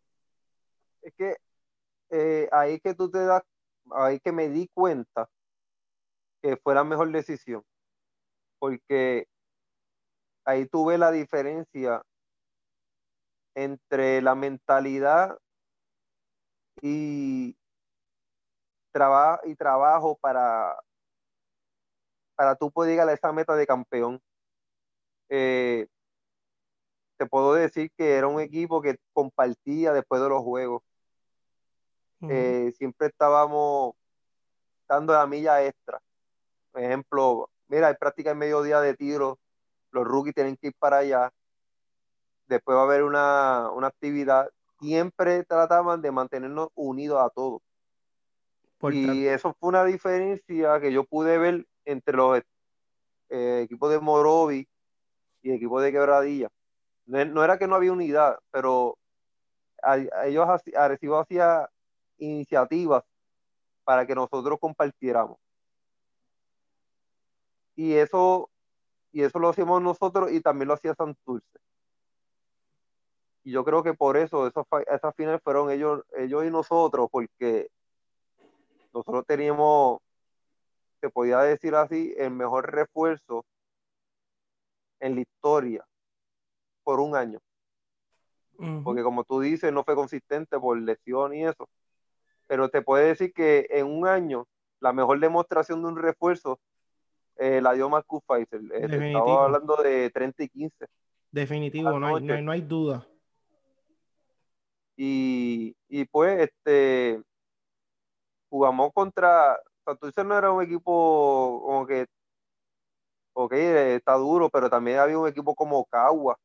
Es que eh, ahí que tú te das, ahí que me di cuenta que fue la mejor decisión, porque ahí tuve la diferencia entre la mentalidad y, trabajo y trabajo para, para tú poder llegar esa meta de campeón. Eh, te puedo decir que era un equipo que compartía después de los juegos. Eh, siempre estábamos dando la milla extra. Por ejemplo, mira, hay práctica en mediodía de tiro, los rookies tienen que ir para allá, después va a haber una, una actividad. Siempre trataban de mantenernos unidos a todos y eso fue una diferencia que yo pude ver entre los eh, equipos de Morovi y equipos de Quebradilla. No, era que no había unidad, pero a, ellos recibido hacía iniciativas para que nosotros compartiéramos. Y eso, y eso lo hacíamos nosotros y también lo hacía Santurce. Y yo creo que por eso esas finales fueron ellos, ellos y nosotros, porque nosotros teníamos, se podía decir así, el mejor refuerzo en la historia por un año. Porque como tú dices, no fue consistente por lesión y eso. Pero te puede decir que en un año, la mejor demostración de un refuerzo eh, la dio Marcus Pfizer. Eh, estaba hablando de 30 y 15. Definitivo, no hay, no hay, duda. Y, y, pues, este, jugamos contra, Santurce no era un equipo como que, ok, está duro, pero también había un equipo como Cagua,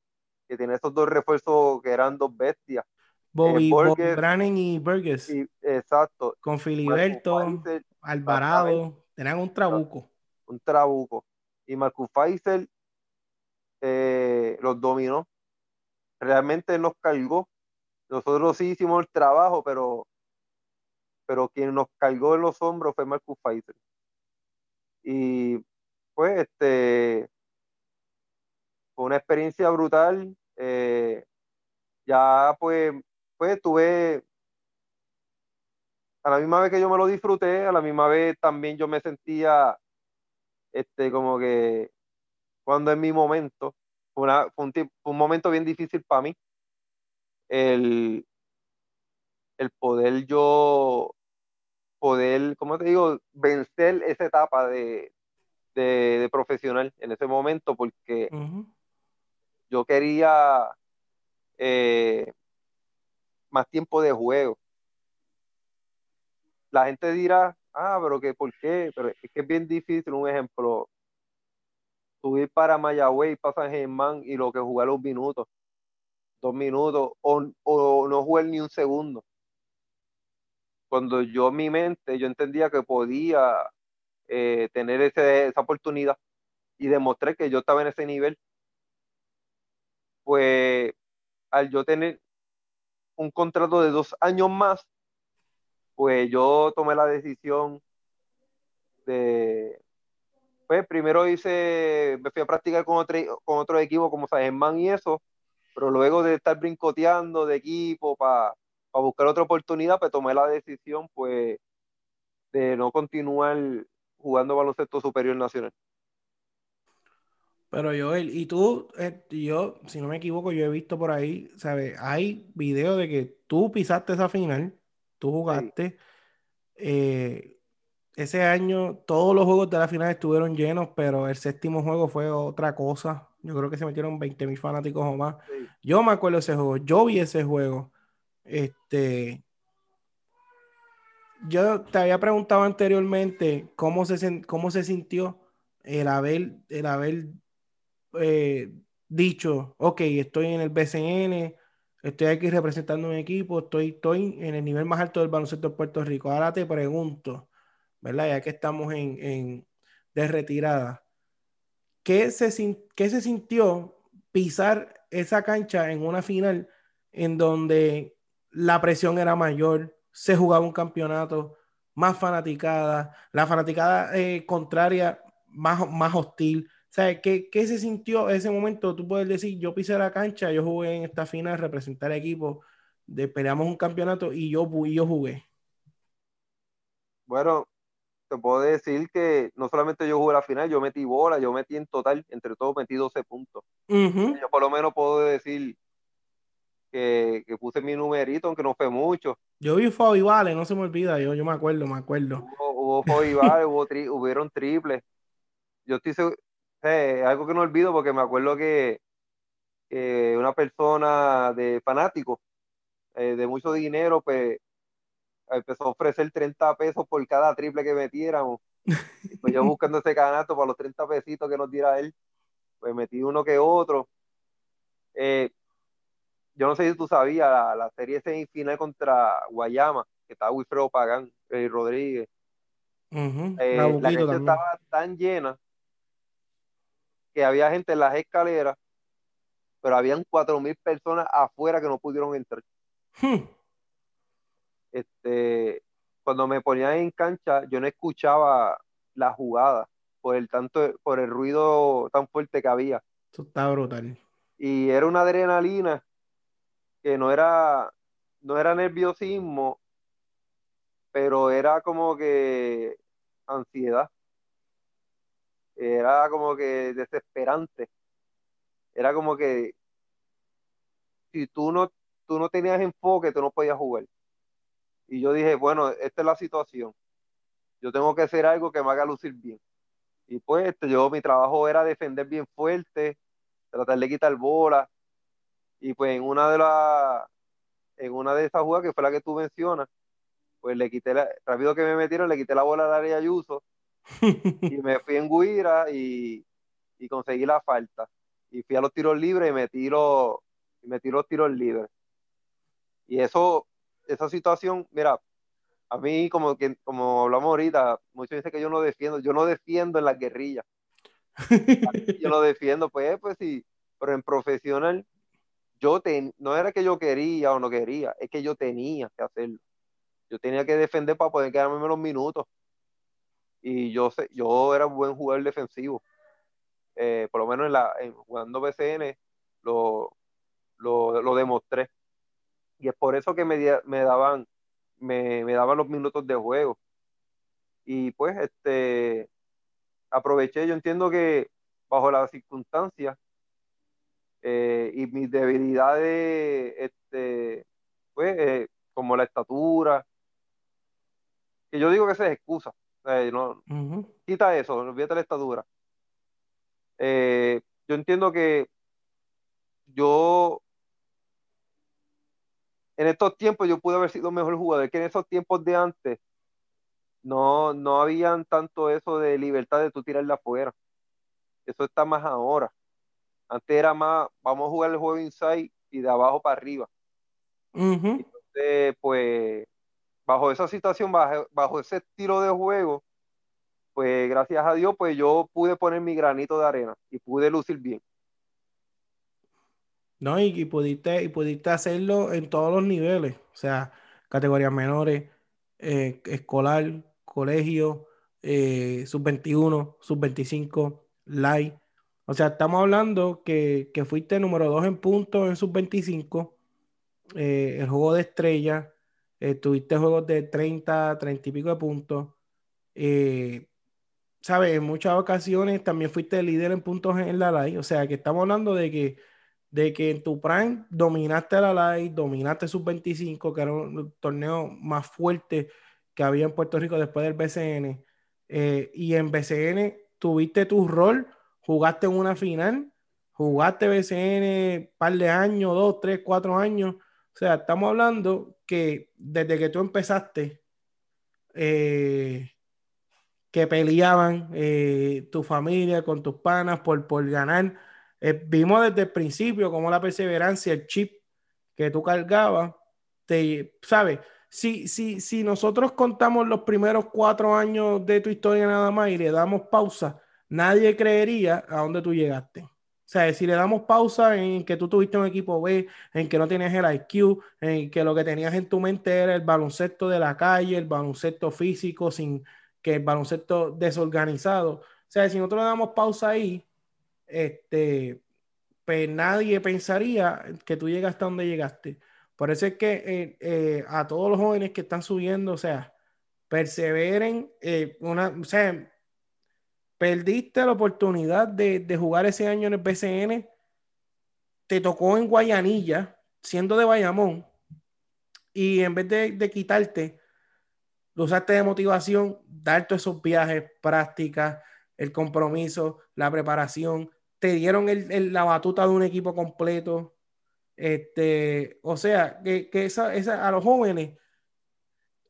que tiene esos dos refuerzos que eran dos bestias. Bobby, eh, y Burgess. exacto. Con Filiberto, Alvarado, tenían un trabuco. Un trabuco. Y Marcus Pfizer eh, los dominó. Realmente nos cargó. Nosotros sí hicimos el trabajo, pero pero quien nos cargó en los hombros fue Marcus Pfizer. Y pues este fue una experiencia brutal. Eh, ya pues, pues tuve, a la misma vez que yo me lo disfruté, a la misma vez también yo me sentía este como que cuando en mi momento, fue, un, un momento bien difícil para mí, el, el poder yo, poder, ¿cómo te digo?, vencer esa etapa de, de, profesional en ese momento, porque yo quería eh, más tiempo de juego. La gente dirá, ah, pero que por qué, pero es que es bien difícil, un ejemplo, subir para Mayagüey, para San Germán y lo que jugar los minutos, dos minutos, o, o no jugar ni un segundo cuando yo en mi mente, yo entendía que podía eh, tener esa oportunidad y demostré que yo estaba en ese nivel, pues al yo tener un contrato de dos años más, pues yo tomé la decisión de, pues primero hice, me fui a practicar con otro, con otro equipo como San y eso, pero luego de estar brincoteando de equipo para para buscar otra oportunidad, pues tomé la decisión pues de no continuar jugando baloncesto superior nacional. Pero Joel, y tú, eh, yo, si no me equivoco, yo he visto por ahí, ¿sabes? Hay videos de que tú pisaste esa final, tú jugaste. Eh, ese año todos los juegos de la final estuvieron llenos, pero el séptimo juego fue otra cosa. Yo creo que se metieron 20 mil fanáticos o más. Yo me acuerdo de ese juego, yo vi ese juego. Este, yo te había preguntado anteriormente cómo se, cómo se sintió el haber, el haber eh, dicho, ok, estoy en el BCN, estoy aquí representando un equipo, estoy, estoy en el nivel más alto del baloncesto de Puerto Rico. Ahora te pregunto, ¿verdad? Ya que estamos en, en de retirada, ¿qué se, ¿qué se sintió pisar esa cancha en una final en donde la presión era mayor, se jugaba un campeonato, más fanaticada, la fanaticada eh, contraria más, más hostil. Sea, ¿qué, ¿qué, se sintió ese momento? Tú puedes decir, yo pisé la cancha, yo jugué en esta final, representar equipo, de, peleamos un campeonato y yo, y yo jugué. Bueno, te puedo decir que no solamente yo jugué la final, yo metí bola, yo metí en total, entre todos metí 12 puntos. Yo por lo menos puedo decir que, que, puse mi numerito, aunque no fue mucho. Yo vi Fabi Vale, no se me olvida, yo, yo me acuerdo, me acuerdo. Hubo, hubo Fabi Vale, hubo tri, hubieron triples. Yo estoy seguro, eh, algo que no olvido porque me acuerdo que, que una persona de fanático, eh, de mucho dinero, pues empezó a ofrecer 30 pesos por cada triple que metiéramos. pues yo *laughs* buscando ese canasto para los 30 pesitos que nos diera él, pues metí uno que otro. Eh, yo no sé si tú sabías, la, la serie semifinal contra Guayama, que estaba Wilfredo Pagán y Rodríguez. eh, la gente estaba tan llena que había gente en las escaleras, pero habían cuatro mil personas afuera que no pudieron entrar. Hmm. Este, cuando me ponía en cancha, yo no escuchaba la jugada por el tanto, por el ruido tan fuerte que había. Eso está brutal. Y era una adrenalina que no era, no era nerviosismo, pero era como que ansiedad. Era como que desesperante. Era como que si tú no, tú no tenías enfoque, tú no podías jugar. Y yo dije, bueno, esta es la situación. Yo tengo que hacer algo que me haga lucir bien. Y pues este, yo mi trabajo era defender bien fuerte, tratar de quitar bola, y pues en una de las, en una de esas jugadas, que fue la que tú mencionas, pues le quité, la, rápido que me metieron, le quité la bola al área Ayuso y me fui en Guira y, y, conseguí la falta. Y fui a los tiros libres y metí los, y metí los tiros libres. Y eso, esa situación, mira, a mí como que como hablamos ahorita, muchos dicen que yo no defiendo, yo no defiendo en las guerrillas. *laughs* yo lo defiendo, pues, pues sí, pero en profesional yo no era que yo quería o no quería, es que yo tenía que hacerlo. Yo tenía que defender para poder quedarme los minutos. Y yo sé, yo era un buen jugador defensivo. Eh, por lo menos en la, jugando BCN lo, lo, demostré. Y es por eso que me, daban, me, me daban los minutos de juego. Y pues este aproveché, yo entiendo que bajo las circunstancias eh, y mis debilidades, este, pues, eh, como la estatura, que yo digo que se es excusa, no, quita eso, olvídate la estatura. Eh, yo entiendo que yo en estos tiempos yo pude haber sido mejor jugador que en esos tiempos de antes no, no habían tanto eso de libertad de tú tirarla afuera. Eso está más ahora. Antes era más, vamos a jugar el juego inside y de abajo para arriba. Entonces, pues, bajo esa situación, bajo, ese estilo de juego, pues gracias a Dios, pues yo pude poner mi granito de arena y pude lucir bien. No, y, pudiste, y pudiste hacerlo en todos los niveles, o sea, categorías menores, eh, escolar, colegio, eh, sub 21, sub 25, light. O sea, estamos hablando que, fuiste número 2 en puntos en sub-25, eh, el juego de estrella, eh, tuviste juegos de 30, 30 y pico de puntos. Eh, ¿Sabes? En muchas ocasiones también fuiste líder en puntos en la live. O sea, que estamos hablando de que, de que en tu prime dominaste la live, dominaste sub-25, que era un torneo más fuerte que había en Puerto Rico después del BCN. y en BCN tuviste tu rol jugaste en una final, jugaste BCN un par de años, dos, tres, cuatro años. O sea, estamos hablando que desde que tú empezaste, eh, que peleaban eh, tu familia con tus panas por, por ganar. Eh, vimos desde el principio como la perseverancia, el chip que tú cargabas, te, ¿sabes? Si, si, si nosotros contamos los primeros cuatro años de tu historia nada más y le damos pausa, nadie creería a dónde tú llegaste. Sea, si le damos pausa en que tú tuviste un equipo B, en que no tenías el IQ, en que lo que tenías en tu mente era el baloncesto de la calle, el baloncesto físico, sin que el baloncesto desorganizado. O sea, si nosotros le damos pausa ahí, este, pues nadie pensaría que tú llegaste a donde llegaste. Por eso es que eh, eh, a todos los jóvenes que están subiendo, o sea, perseveren, eh, una, o sea, perdiste la oportunidad de, jugar ese año en el BCN, te tocó en Guayanilla, siendo de Bayamón, y en vez de, quitarte, lo usaste de motivación, dar todos esos viajes, prácticas, el compromiso, la preparación, te dieron la batuta de un equipo completo. Este, o sea, que, esa, esa, a los jóvenes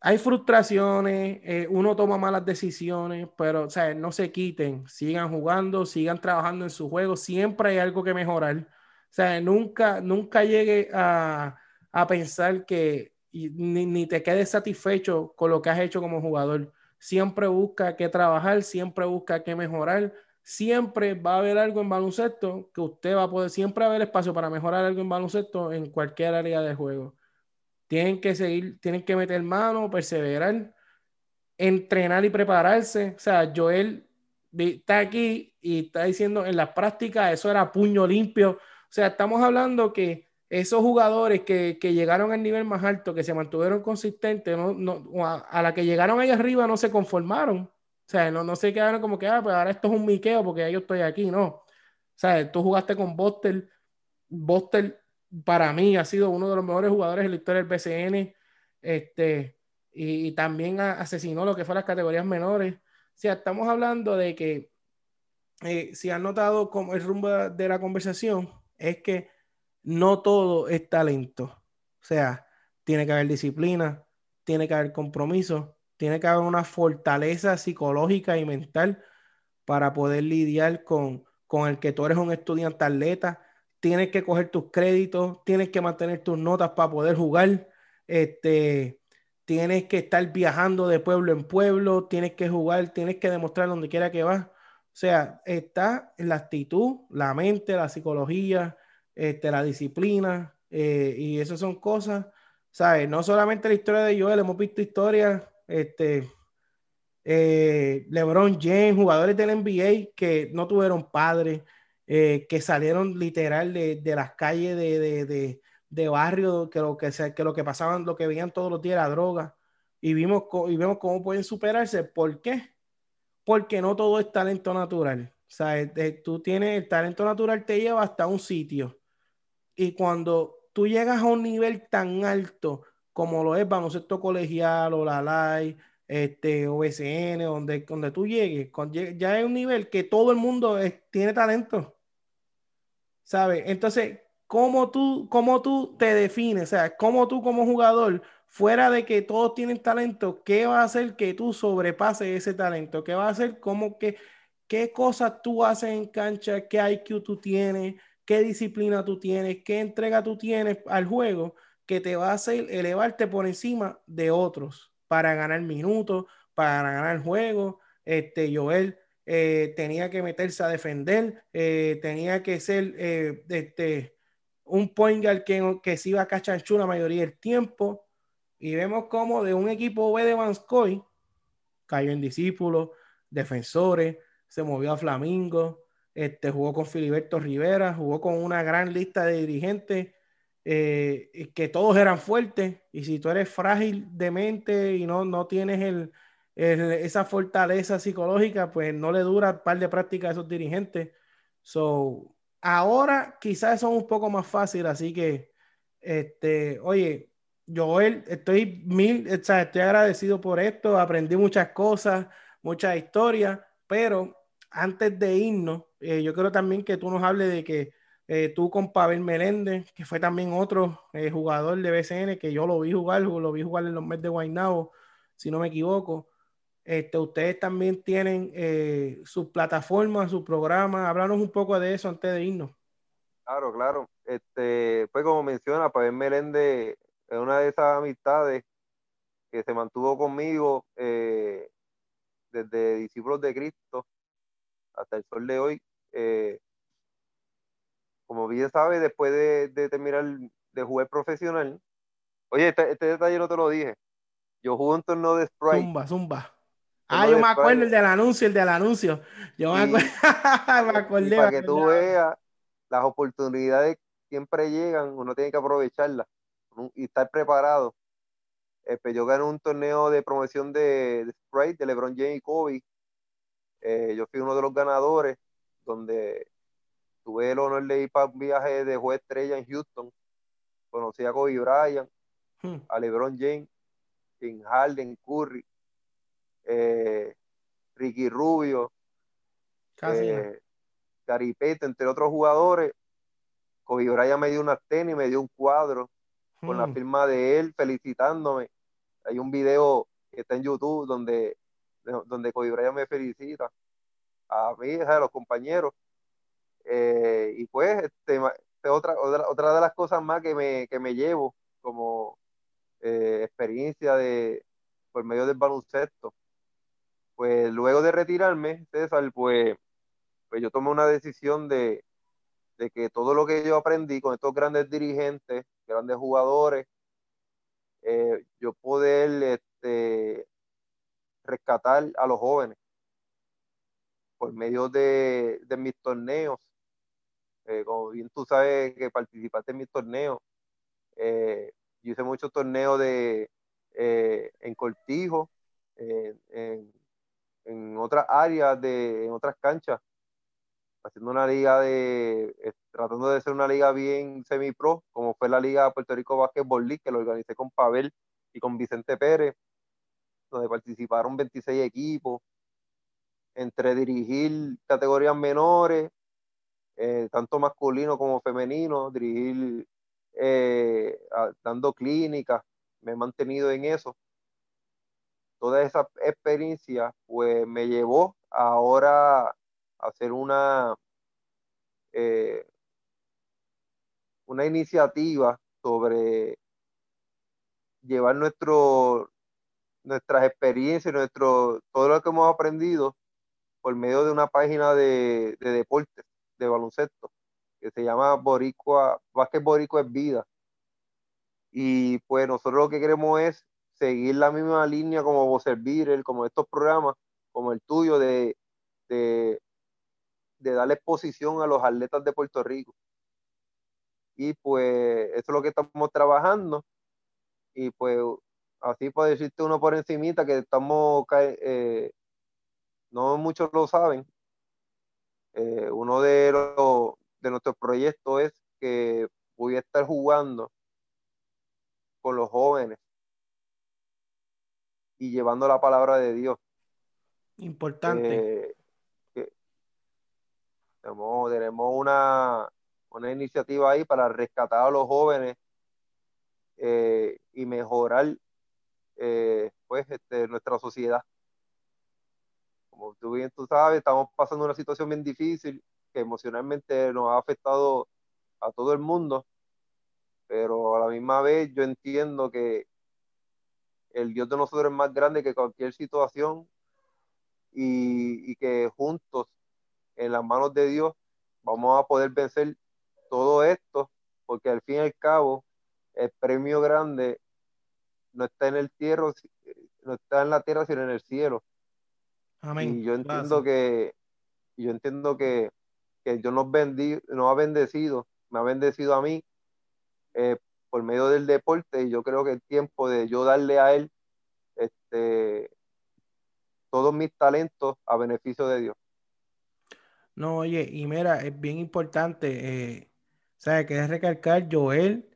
hay frustraciones, eh, uno toma malas decisiones, pero o sea, no se quiten, sigan jugando, sigan trabajando en su juego, siempre hay algo que mejorar. O sea, nunca, nunca llegue a, a pensar que ni, ni, te quedes satisfecho con lo que has hecho como jugador. Siempre busca que trabajar, siempre busca que mejorar, siempre va a haber algo en baloncesto que usted va a poder, siempre va a haber espacio para mejorar algo en baloncesto en cualquier área de juego. Tienen que seguir, tienen que meter mano, perseverar, entrenar y prepararse. O sea, Joel está aquí y está diciendo en las prácticas eso era puño limpio. O sea, estamos hablando que esos jugadores que, llegaron al nivel más alto, que se mantuvieron consistentes, no, a, la que llegaron ahí arriba no se conformaron. O sea, no, no se quedaron como que, ah, pues ahora esto es un miqueo porque yo estoy aquí, no. O sea, tú jugaste con Bostel. Bostel para mí ha sido uno de los mejores jugadores en la historia del BCN. Este, y, también asesinó lo que fue las categorías menores. O sea, estamos hablando de que eh, si han notado como el rumbo de la conversación es que no todo es talento. O sea, tiene que haber disciplina, tiene que haber compromiso, tiene que haber una fortaleza psicológica y mental para poder lidiar con, con el que tú eres un estudiante atleta tienes que coger tus créditos, tienes que mantener tus notas para poder jugar, este, tienes que estar viajando de pueblo en pueblo, tienes que jugar, tienes que demostrar donde quiera que vas. O sea, está la actitud, la mente, la psicología, este, la disciplina, eh, y esas son cosas, ¿sabes? No solamente la historia de Joel, hemos visto historias, este, eh, LeBron James, jugadores del NBA que no tuvieron padres, eh, que salieron literal de, las calles de, de, barrio, que lo que, que lo que pasaban, lo que veían todos los días era droga. Y vimos, y vemos cómo pueden superarse. ¿Por qué? Porque no todo es talento natural. O sea, tú tienes el talento natural, te lleva hasta un sitio. Y cuando tú llegas a un nivel tan alto como lo es baloncesto colegial o la LAI, este, OSN, donde, donde tú llegues, ya es un nivel que todo el mundo tiene talento. ¿Sabes? Entonces, ¿cómo tú, cómo tú te defines? O sea, ¿cómo tú como jugador, fuera de que todos tienen talento, qué va a hacer que tú sobrepases ese talento? ¿Qué va a hacer? ¿Cómo que, qué cosas tú haces en cancha? ¿Qué IQ tú tienes? ¿Qué disciplina tú tienes? ¿Qué entrega tú tienes al juego que te va a hacer elevarte por encima de otros para ganar minutos, para ganar juego? Este, Joel, eh, tenía que meterse a defender, eh, tenía que ser eh, este, un point guard que, que se iba a cachanchú la mayoría del tiempo. Y vemos como de un equipo B de Vanscoy cayó en discípulos, defensores, se movió a Flamingo, este, jugó con Filiberto Rivera, jugó con una gran lista de dirigentes que todos eran fuertes. Y si tú eres frágil de mente y no, no tienes el, esa fortaleza psicológica, pues no le dura un par de prácticas a esos dirigentes. So, ahora quizás son un poco más fácil, así que, este, oye, Joel, estoy mil, o sea, estoy agradecido por esto, aprendí muchas cosas, muchas historias, pero antes de irnos, eh, yo quiero también que tú nos hables de que eh, tú con Pavel Meléndez, que fue también otro eh, jugador de BCN, que yo lo vi jugar, lo vi jugar en los meses de Guaynabo, si no me equivoco. Este, ustedes también tienen eh, su plataforma, su programa. Háblanos un poco de eso antes de irnos. Claro, claro. este, pues como menciona, Pavel Meléndez es una de esas amistades que se mantuvo conmigo eh, desde Discípulos de Cristo hasta el sol de hoy. Eh, como bien sabe, después de, terminar de jugar profesional, oye, este, este, detalle no te lo dije. Yo jugué un torneo de Sprite. Zumba, zumba. Ah, yo me acuerdo el del anuncio, el del anuncio. Yo me acuerdo. *laughs* me acordé. para que tú veas, las oportunidades siempre llegan, uno tiene que aprovecharlas y estar preparado. Pues yo gané un torneo de promoción de, Sprite de LeBron James y Kobe. Eh, yo fui uno de los ganadores, donde tuve el honor de ir para un viaje de juez estrella en Houston. Conocí a Kobe Bryant, hmm. a LeBron James, Tim Harden, Curry, eh, Ricky Rubio, eh, Gary Payton, entre otros jugadores. Kobe Bryant me dio una tenis, me dio un cuadro con la hmm. firma de él felicitándome. Hay un video que está en YouTube donde, donde Kobe Bryant me felicita a mí, a los compañeros. Eh, y pues, este, otra, otra, de las cosas más que me, que me llevo como eh, experiencia de, por medio del baloncesto. Pues luego de retirarme, César, pues, pues yo tomé una decisión de, de que todo lo que yo aprendí con estos grandes dirigentes, grandes jugadores, eh, yo poder este, rescatar a los jóvenes por medio de, de mis torneos. Eh, como bien tú sabes que participaste en mis torneos, eh, yo hice muchos torneos de, en Cortijo, en, en otras áreas, de, en otras canchas haciendo una liga de, eh, tratando de ser una liga bien semi-pro, como fue la Liga Puerto Rico Basketball League, que lo organicé con Pavel y con Vicente Pérez, donde participaron 26 equipos, entre dirigir categorías menores, eh, tanto masculino como femenino, dirigir eh, dando clínicas, me he mantenido en eso. Toda esa experiencia pues me llevó ahora hacer una, eh, una iniciativa sobre llevar nuestras experiencias, todo lo que hemos aprendido por medio de una página de, de deportes, de baloncesto, que se llama Boricua, Vázquez Boricua es Vida. Y pues nosotros lo que queremos es seguir la misma línea como servir como estos programas, como el tuyo, de, de darle exposición a los atletas de Puerto Rico. Y pues eso es lo que estamos trabajando. Y pues así puede decirte uno por encimita que estamos, eh, no muchos lo saben, eh, uno de, de nuestros proyectos es que voy a estar jugando con los jóvenes y llevando la palabra de Dios. Importante. Eh, tenemos, una, iniciativa ahí para rescatar a los jóvenes eh, y mejorar eh, pues este, nuestra sociedad. Como tú bien tú sabes, estamos pasando una situación bien difícil que emocionalmente nos ha afectado a todo el mundo, pero a la misma vez yo entiendo que el Dios de nosotros es más grande que cualquier situación y, y que juntos en las manos de Dios vamos a poder vencer todo esto, porque al fin y al cabo el premio grande no está en el tierra, no está en la tierra, sino en el cielo. Amén. Y yo entiendo que yo entiendo que, que Dios nos, nos ha bendecido, me ha bendecido a mí eh, por medio del deporte y yo creo que es tiempo de yo darle a él este, todos mis talentos a beneficio de Dios. No, oye, y mira, es bien importante, eh, ¿sabes? Querés recalcar, Joel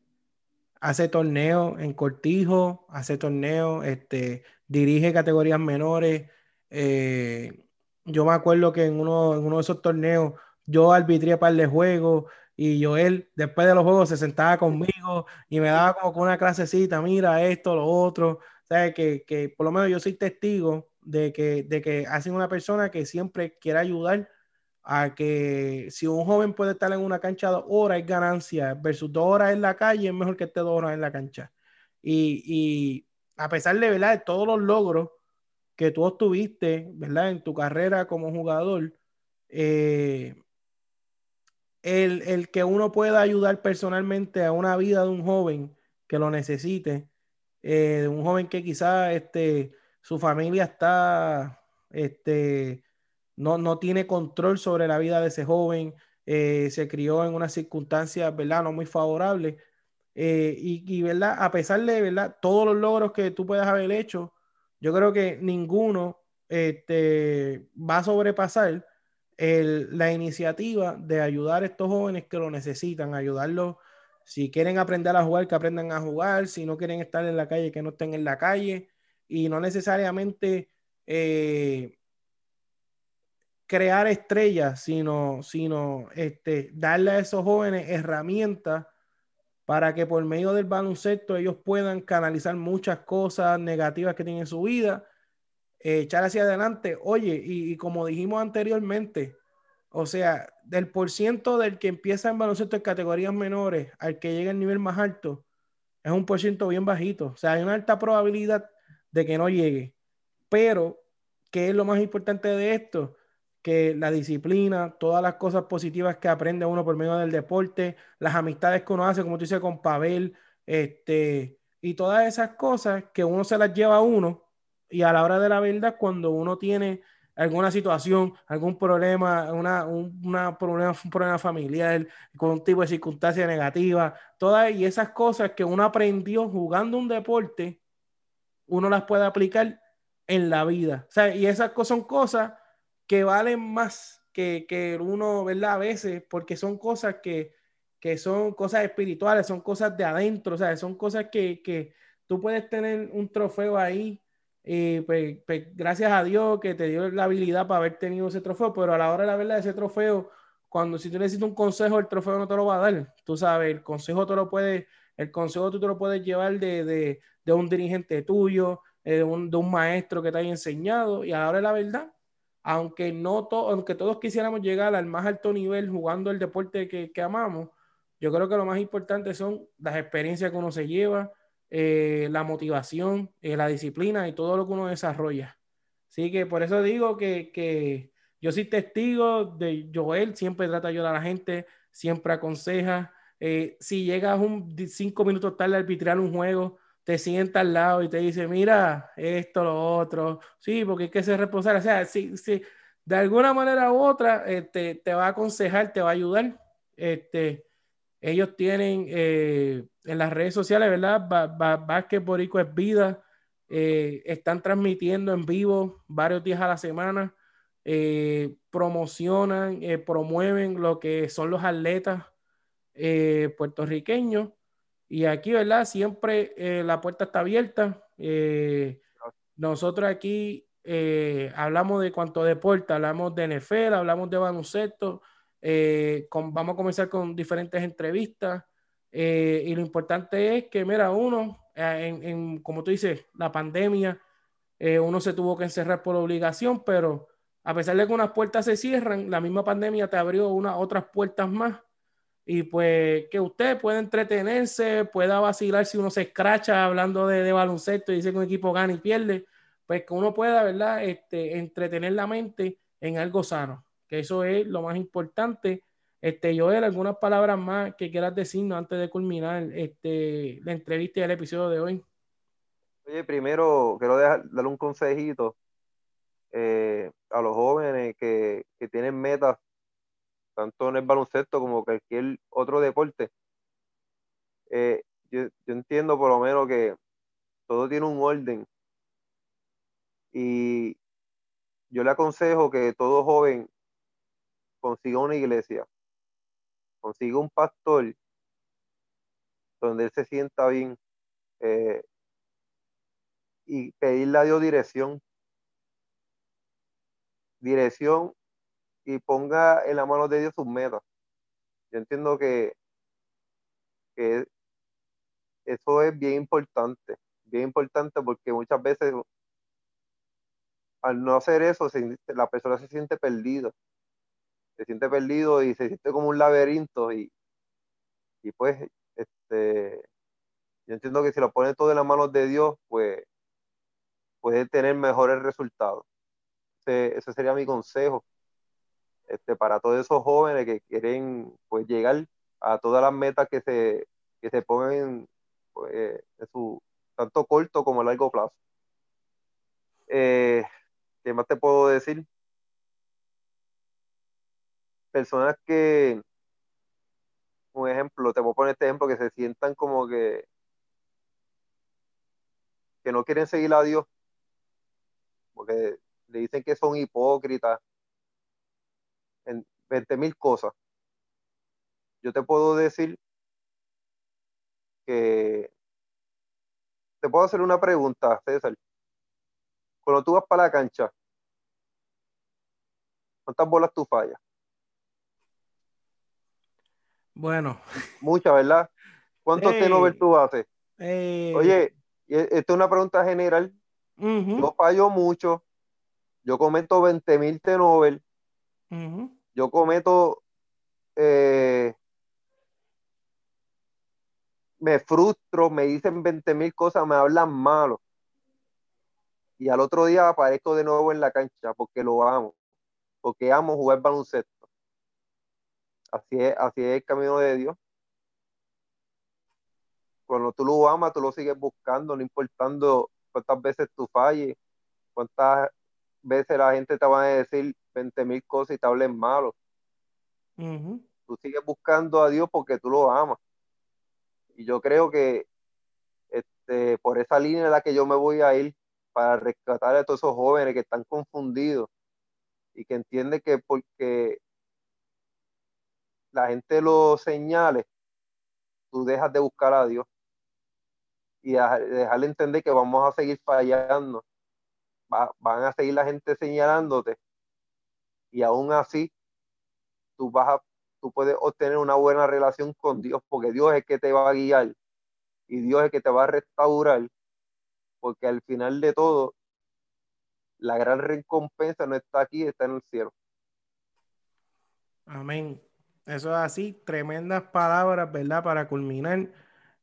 hace torneos en Cortijo, hace torneos, este, dirige categorías menores. Eh, yo me acuerdo que en uno, en uno de esos torneos yo arbitré par de juegos y Joel después de los juegos se sentaba conmigo y me daba como una clasecita, mira esto, lo otro. ¿Sabes? Que, que por lo menos yo soy testigo de que, de que hacen una persona que siempre quiere ayudar a que si un joven puede estar en una cancha dos horas es ganancia, versus dos horas en la calle es mejor que esté dos horas en la cancha. Y, y a pesar de, ¿verdad? de todos los logros que tú obtuviste ¿verdad? en tu carrera como jugador, eh, el, el, que uno pueda ayudar personalmente a una vida de un joven que lo necesite, eh, de un joven que quizás este, su familia está, este, no, no tiene control sobre la vida de ese joven, eh, se crió en unas circunstancias, ¿verdad? No muy favorables. Eh, y, y, ¿verdad? A pesar de, ¿verdad? Todos los logros que tú puedas haber hecho, yo creo que ninguno este, va a sobrepasar la iniciativa de ayudar a estos jóvenes que lo necesitan, ayudarlos si quieren aprender a jugar, que aprendan a jugar. Si no quieren estar en la calle, que no estén en la calle. Y no necesariamente eh, crear estrellas, sino, sino este, darle a esos jóvenes herramientas para que por medio del baloncesto ellos puedan canalizar muchas cosas negativas que tienen en su vida, eh, echar hacia adelante. Oye, y, como dijimos anteriormente, o sea, del por ciento del que empieza en baloncesto en categorías menores al que llega al nivel más alto, es un por ciento bien bajito. O sea, hay una alta probabilidad de que no llegue. Pero, ¿qué es lo más importante de esto? Que la disciplina, todas las cosas positivas que aprende uno por medio del deporte, las amistades que uno hace, como tú dices, con Pavel, este, y todas esas cosas que uno se las lleva a uno, y a la hora de la verdad, cuando uno tiene alguna situación, algún problema, una, un, una problema, un problema familiar, con un tipo de circunstancia negativa, todas y esas cosas que uno aprendió jugando un deporte, uno las puede aplicar en la vida. O sea, y esas son cosas que valen más que, que uno, ¿verdad? A veces, porque son cosas que, que son cosas espirituales, son cosas de adentro, o sea, son cosas que, que tú puedes tener un trofeo ahí y pues, pues, gracias a Dios que te dio la habilidad para haber tenido ese trofeo, pero a la hora de la verdad, ese trofeo, cuando si tú necesitas un consejo, el trofeo no te lo va a dar. Tú sabes, el consejo te lo puedes, el consejo tú te lo puedes llevar de, de, de un dirigente tuyo, eh, de, un, de, un, maestro que te haya enseñado, y a la hora de la verdad, aunque no to, aunque todos quisiéramos llegar al más alto nivel jugando el deporte que, que amamos, yo creo que lo más importante son las experiencias que uno se lleva, eh, la motivación, eh, la disciplina y todo lo que uno desarrolla. Así que por eso digo que, que, yo soy testigo de Joel, siempre trata de ayudar a la gente, siempre aconseja. Eh, si llegas un cinco minutos tarde a arbitrar un juego, te sienta al lado y te dice, mira, esto, lo otro. Sí, porque hay que ser responsable. O sea, si, si de alguna manera u otra este, te va a aconsejar, te va a ayudar. Este, ellos tienen eh, en las redes sociales, ¿verdad? Vázquez Borico es vida. Eh, están transmitiendo en vivo varios días a la semana. Eh, promocionan, promueven lo que son los atletas puertorriqueños. Y aquí, ¿verdad? Siempre la puerta está abierta. nosotros aquí hablamos de cuanto deporte, hablamos de NFL, hablamos de baloncesto eh, con, vamos a comenzar con diferentes entrevistas. Eh, y lo importante es que, mira, uno, eh, en, en, como tú dices, la pandemia, eh, uno se tuvo que encerrar por obligación, pero a pesar de que unas puertas se cierran, la misma pandemia te abrió unas otras puertas más. Y pues que usted pueda entretenerse, pueda vacilar si uno se escracha hablando de, de baloncesto y dice que un equipo gana y pierde, pues que uno pueda, ¿verdad? Este, entretener la mente en algo sano que eso es lo más importante. Este, Joel, algunas palabras más que quieras decirnos antes de culminar este, la entrevista y el episodio de hoy. Oye, primero quiero dejar, darle un consejito eh, a los jóvenes que, que, tienen metas, tanto en el baloncesto como cualquier otro deporte. Eh, yo, yo entiendo por lo menos que todo tiene un orden. Y yo le aconsejo que todo joven consiga una iglesia, consiga un pastor donde él se sienta bien eh, y pedirle a Dios dirección, dirección y ponga en la mano de Dios sus metas. Yo entiendo que, que eso es bien importante, bien importante porque muchas veces al no hacer eso la persona se siente perdida se siente perdido y se siente como un laberinto y, y pues este yo entiendo que si lo pone todo en las manos de Dios, pues puede tener mejores resultados. Ese, sería mi consejo este, para todos esos jóvenes que quieren pues llegar a todas las metas que se, que se pongan pues, su tanto corto como largo plazo. Eh, ¿Qué más te puedo decir? Personas que, un ejemplo, te voy a poner este ejemplo, que se sientan como que, que no quieren seguir a Dios, porque le dicen que son hipócritas en 20 mil cosas. Yo te puedo decir que te puedo hacer una pregunta, César. Cuando tú vas para la cancha, ¿cuántas bolas tú fallas? Bueno. Muchas, ¿verdad? ¿Cuántos hey. tú haces? Oye, esta es una pregunta general. Yo fallo mucho. Yo cometo 20 mil T-Nobel. Yo cometo eh, me frustro, me dicen 20 mil cosas, me hablan malo. Y al otro día aparezco de nuevo en la cancha porque lo amo, porque amo jugar baloncesto. Así es, así es el camino de Dios. Cuando tú lo amas, tú lo sigues buscando, no importando cuántas veces tú falles, cuántas veces la gente te va a decir 20 mil cosas y te hablen malo. Tú sigues buscando a Dios porque tú lo amas. Y yo creo que este, por esa línea es la que yo me voy a ir para rescatar a todos esos jóvenes que están confundidos y que entienden que porque la gente lo señale, tú dejas de buscar a Dios y dejarle entender que vamos a seguir fallando. van a seguir la gente señalándote y aún así tú vas a tú puedes obtener una buena relación con Dios, porque Dios es que te va a guiar y Dios es que te va a restaurar, porque al final de todo, la gran recompensa no está aquí, está en el cielo. Amén. Eso es así, tremendas palabras, ¿verdad? Para culminar,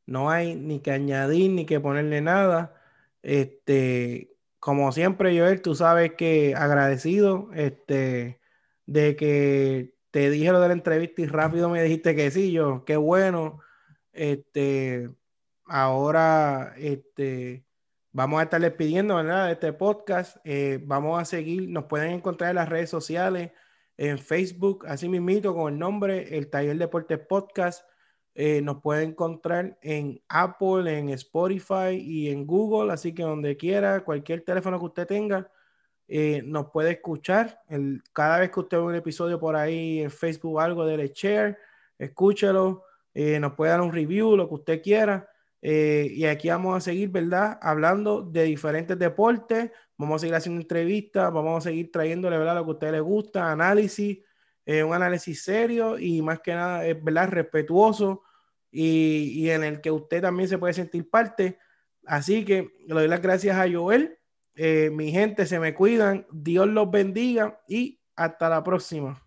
no hay ni que añadir ni que ponerle nada. Este, como siempre, Joel, tú sabes que agradecido, este, de que te dije lo de la entrevista y rápido me dijiste que sí, yo, qué bueno. Este, ahora, este, vamos a estarles pidiendo, ¿verdad? Este podcast, eh, vamos a seguir, nos pueden encontrar en las redes sociales, en Facebook, así mismito, con el nombre, el Taller Deportes Podcast. Eh, nos pueden encontrar en Apple, en Spotify y en Google, así que donde quiera, cualquier teléfono que usted tenga, eh, nos puede escuchar. Cada vez que usted ve un episodio por ahí en Facebook algo, dele share, escúchelo, eh, nos puede dar un review, lo que usted quiera. Eh, y aquí vamos a seguir, ¿verdad? Hablando de diferentes deportes, vamos a seguir haciendo entrevistas, vamos a seguir trayéndole, ¿verdad? Lo que a usted le gusta, análisis, un análisis serio y más que nada, ¿verdad? Respetuoso y, y en el que usted también se puede sentir parte. Así que le doy las gracias a Joel eh, mi gente, se me cuidan. Dios los bendiga y hasta la próxima.